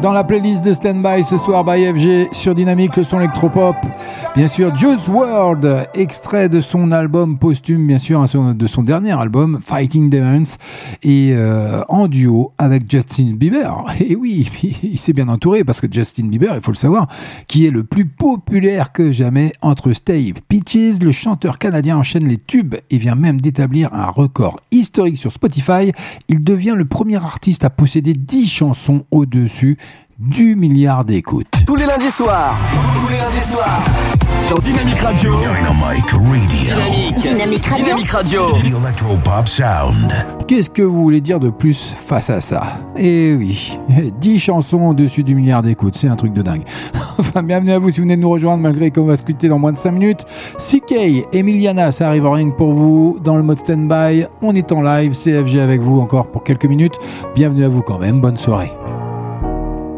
Dans la playlist de Standby ce soir by FG sur Dynamique, le son électropop. Bien sûr, Juice WRLD, extrait de son album posthume, bien sûr, hein, de son dernier album, Fighting Demons, et euh, en duo avec Justin Bieber. Et oui, il s'est bien entouré parce que Justin Bieber, il faut le savoir, qui est le plus populaire que jamais entre Stave Peaches, le chanteur canadien enchaîne les tubes et vient même d'établir un record historique sur Spotify. Il devient le premier artiste à posséder 10 chansons au-dessus du milliard d'écoutes. Lundis soirs. Tous les lundis soirs. Sur Dynamique Radio. Dynamic Radio. Dynamique. Dynamique Radio. Dynamique Radio. Electropop sound. Qu'est-ce que vous voulez dire de plus face à ça? Eh oui, 10 chansons au-dessus du milliard d'écoutes, c'est un truc de dingue. enfin, bienvenue à vous si vous venez de nous rejoindre, malgré qu'on va se quitter dans moins de 5 minutes. CK, Emiliana, ça arrive en rien que pour vous, dans le mode stand-by. On est en live, CFG avec vous encore pour quelques minutes. Bienvenue à vous quand même, bonne soirée.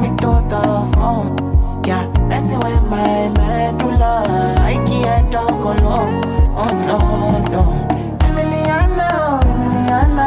me to the phone. Yeah, messing with my medulla. I can't talk alone. Oh no, no. Emiliana, Emiliana,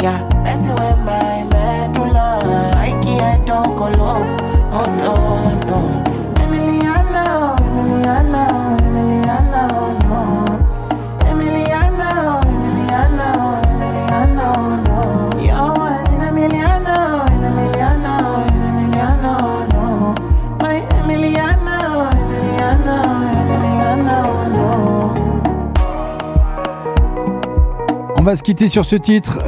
Oh. On va se quitter sur ce titre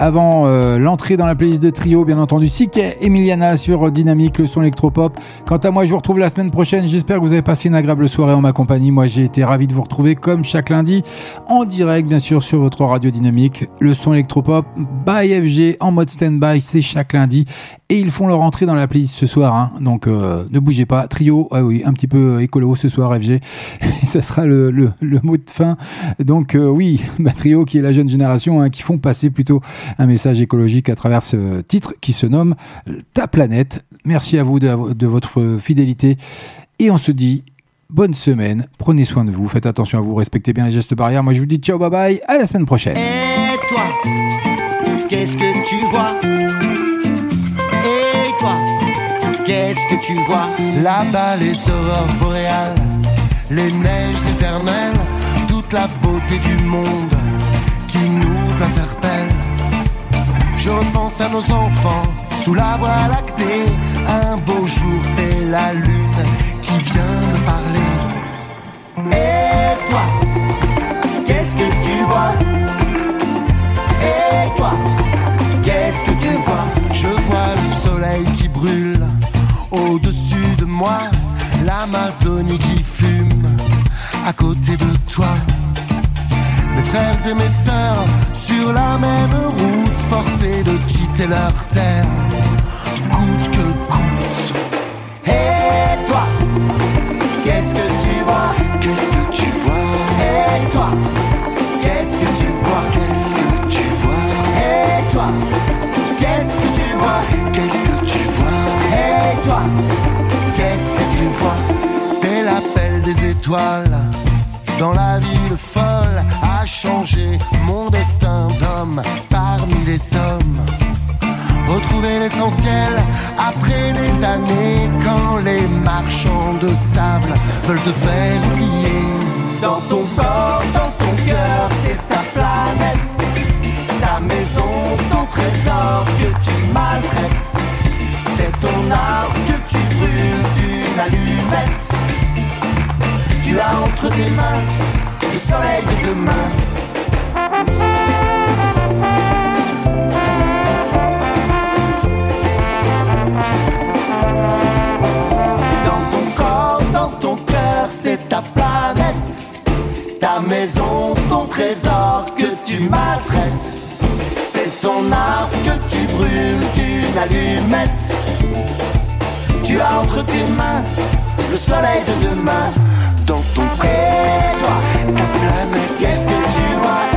avant euh, l'entrée dans la playlist de trio, bien entendu. Siké Emiliana sur Dynamique, le son électropop. Quant à moi, je vous retrouve la semaine prochaine. J'espère que vous avez passé une agréable soirée en ma compagnie. Moi, j'ai été ravi de vous retrouver comme chaque lundi en direct, bien sûr, sur votre radio Dynamique. Le son électropop by FG en mode stand-by, c'est chaque lundi. Et ils font leur entrée dans la playlist ce soir. hein. Donc, euh, ne bougez pas. Trio, ah oui, un petit peu écolo ce soir, FG. Ce sera le, le- le mot de fin. Donc, euh, oui, bah, Trio qui est la jeune génération, hein, qui font passer plutôt un message écologique à travers ce titre qui se nomme Ta planète. Merci à vous de, de votre fidélité. Et on se dit bonne semaine. Prenez soin de vous. Faites attention à vous. Respectez bien les gestes barrières. Moi, je vous dis ciao, bye bye. À la semaine prochaine. Et toi, qu'est-ce que tu vois? Et toi, qu'est-ce que tu vois? Là-bas, les aurores boréales, les neiges éternelles, toute la beauté du monde qui nous interpelle. Je repense à nos enfants sous la voie lactée. Un beau jour, c'est la lune qui vient me parler. Et toi, qu'est-ce que tu vois? Et toi, qu'est-ce que tu vois? Je vois le soleil qui brûle au-dessus de moi, l'Amazonie qui fume à côté de toi. Frères et mes sœurs sur la même route, forcés de quitter leur terre, coûte que coûte. Et toi, qu'est-ce que tu vois? Qu'est-ce que tu vois? Et toi, qu'est-ce que tu vois? Qu'est-ce que tu vois? Et toi, qu'est-ce que tu vois? Qu'est-ce que tu vois? Et toi, qu'est-ce que tu vois? C'est l'appel des étoiles dans la ville folle a changé mon destin d'homme parmi les hommes. Retrouver l'essentiel après des années quand les marchands de sable veulent te faire oublier. Dans ton corps, dans ton cœur, c'est ta planète. Ta maison, ton trésor que tu maltraites. C'est ton arbre que tu brûles d'une allumette. Tu as entre tes mains le soleil de demain. C'est ta planète. Ta maison, ton trésor que tu maltraites. C'est ton arbre que tu brûles d'une allumette. Tu as entre tes mains le soleil de demain. Dans ton corps, toi, ta planète, qu'est-ce que tu vois?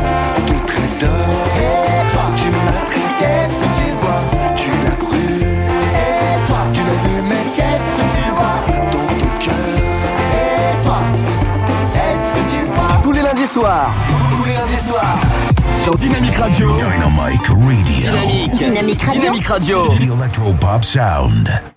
Tous les lundis soirs. Tous les lundis soirs. Sur Dynamic Radio. Dynamic Radio. Dynamique. Dynamic Radio. Dynamic Radio. The Electropop Sound.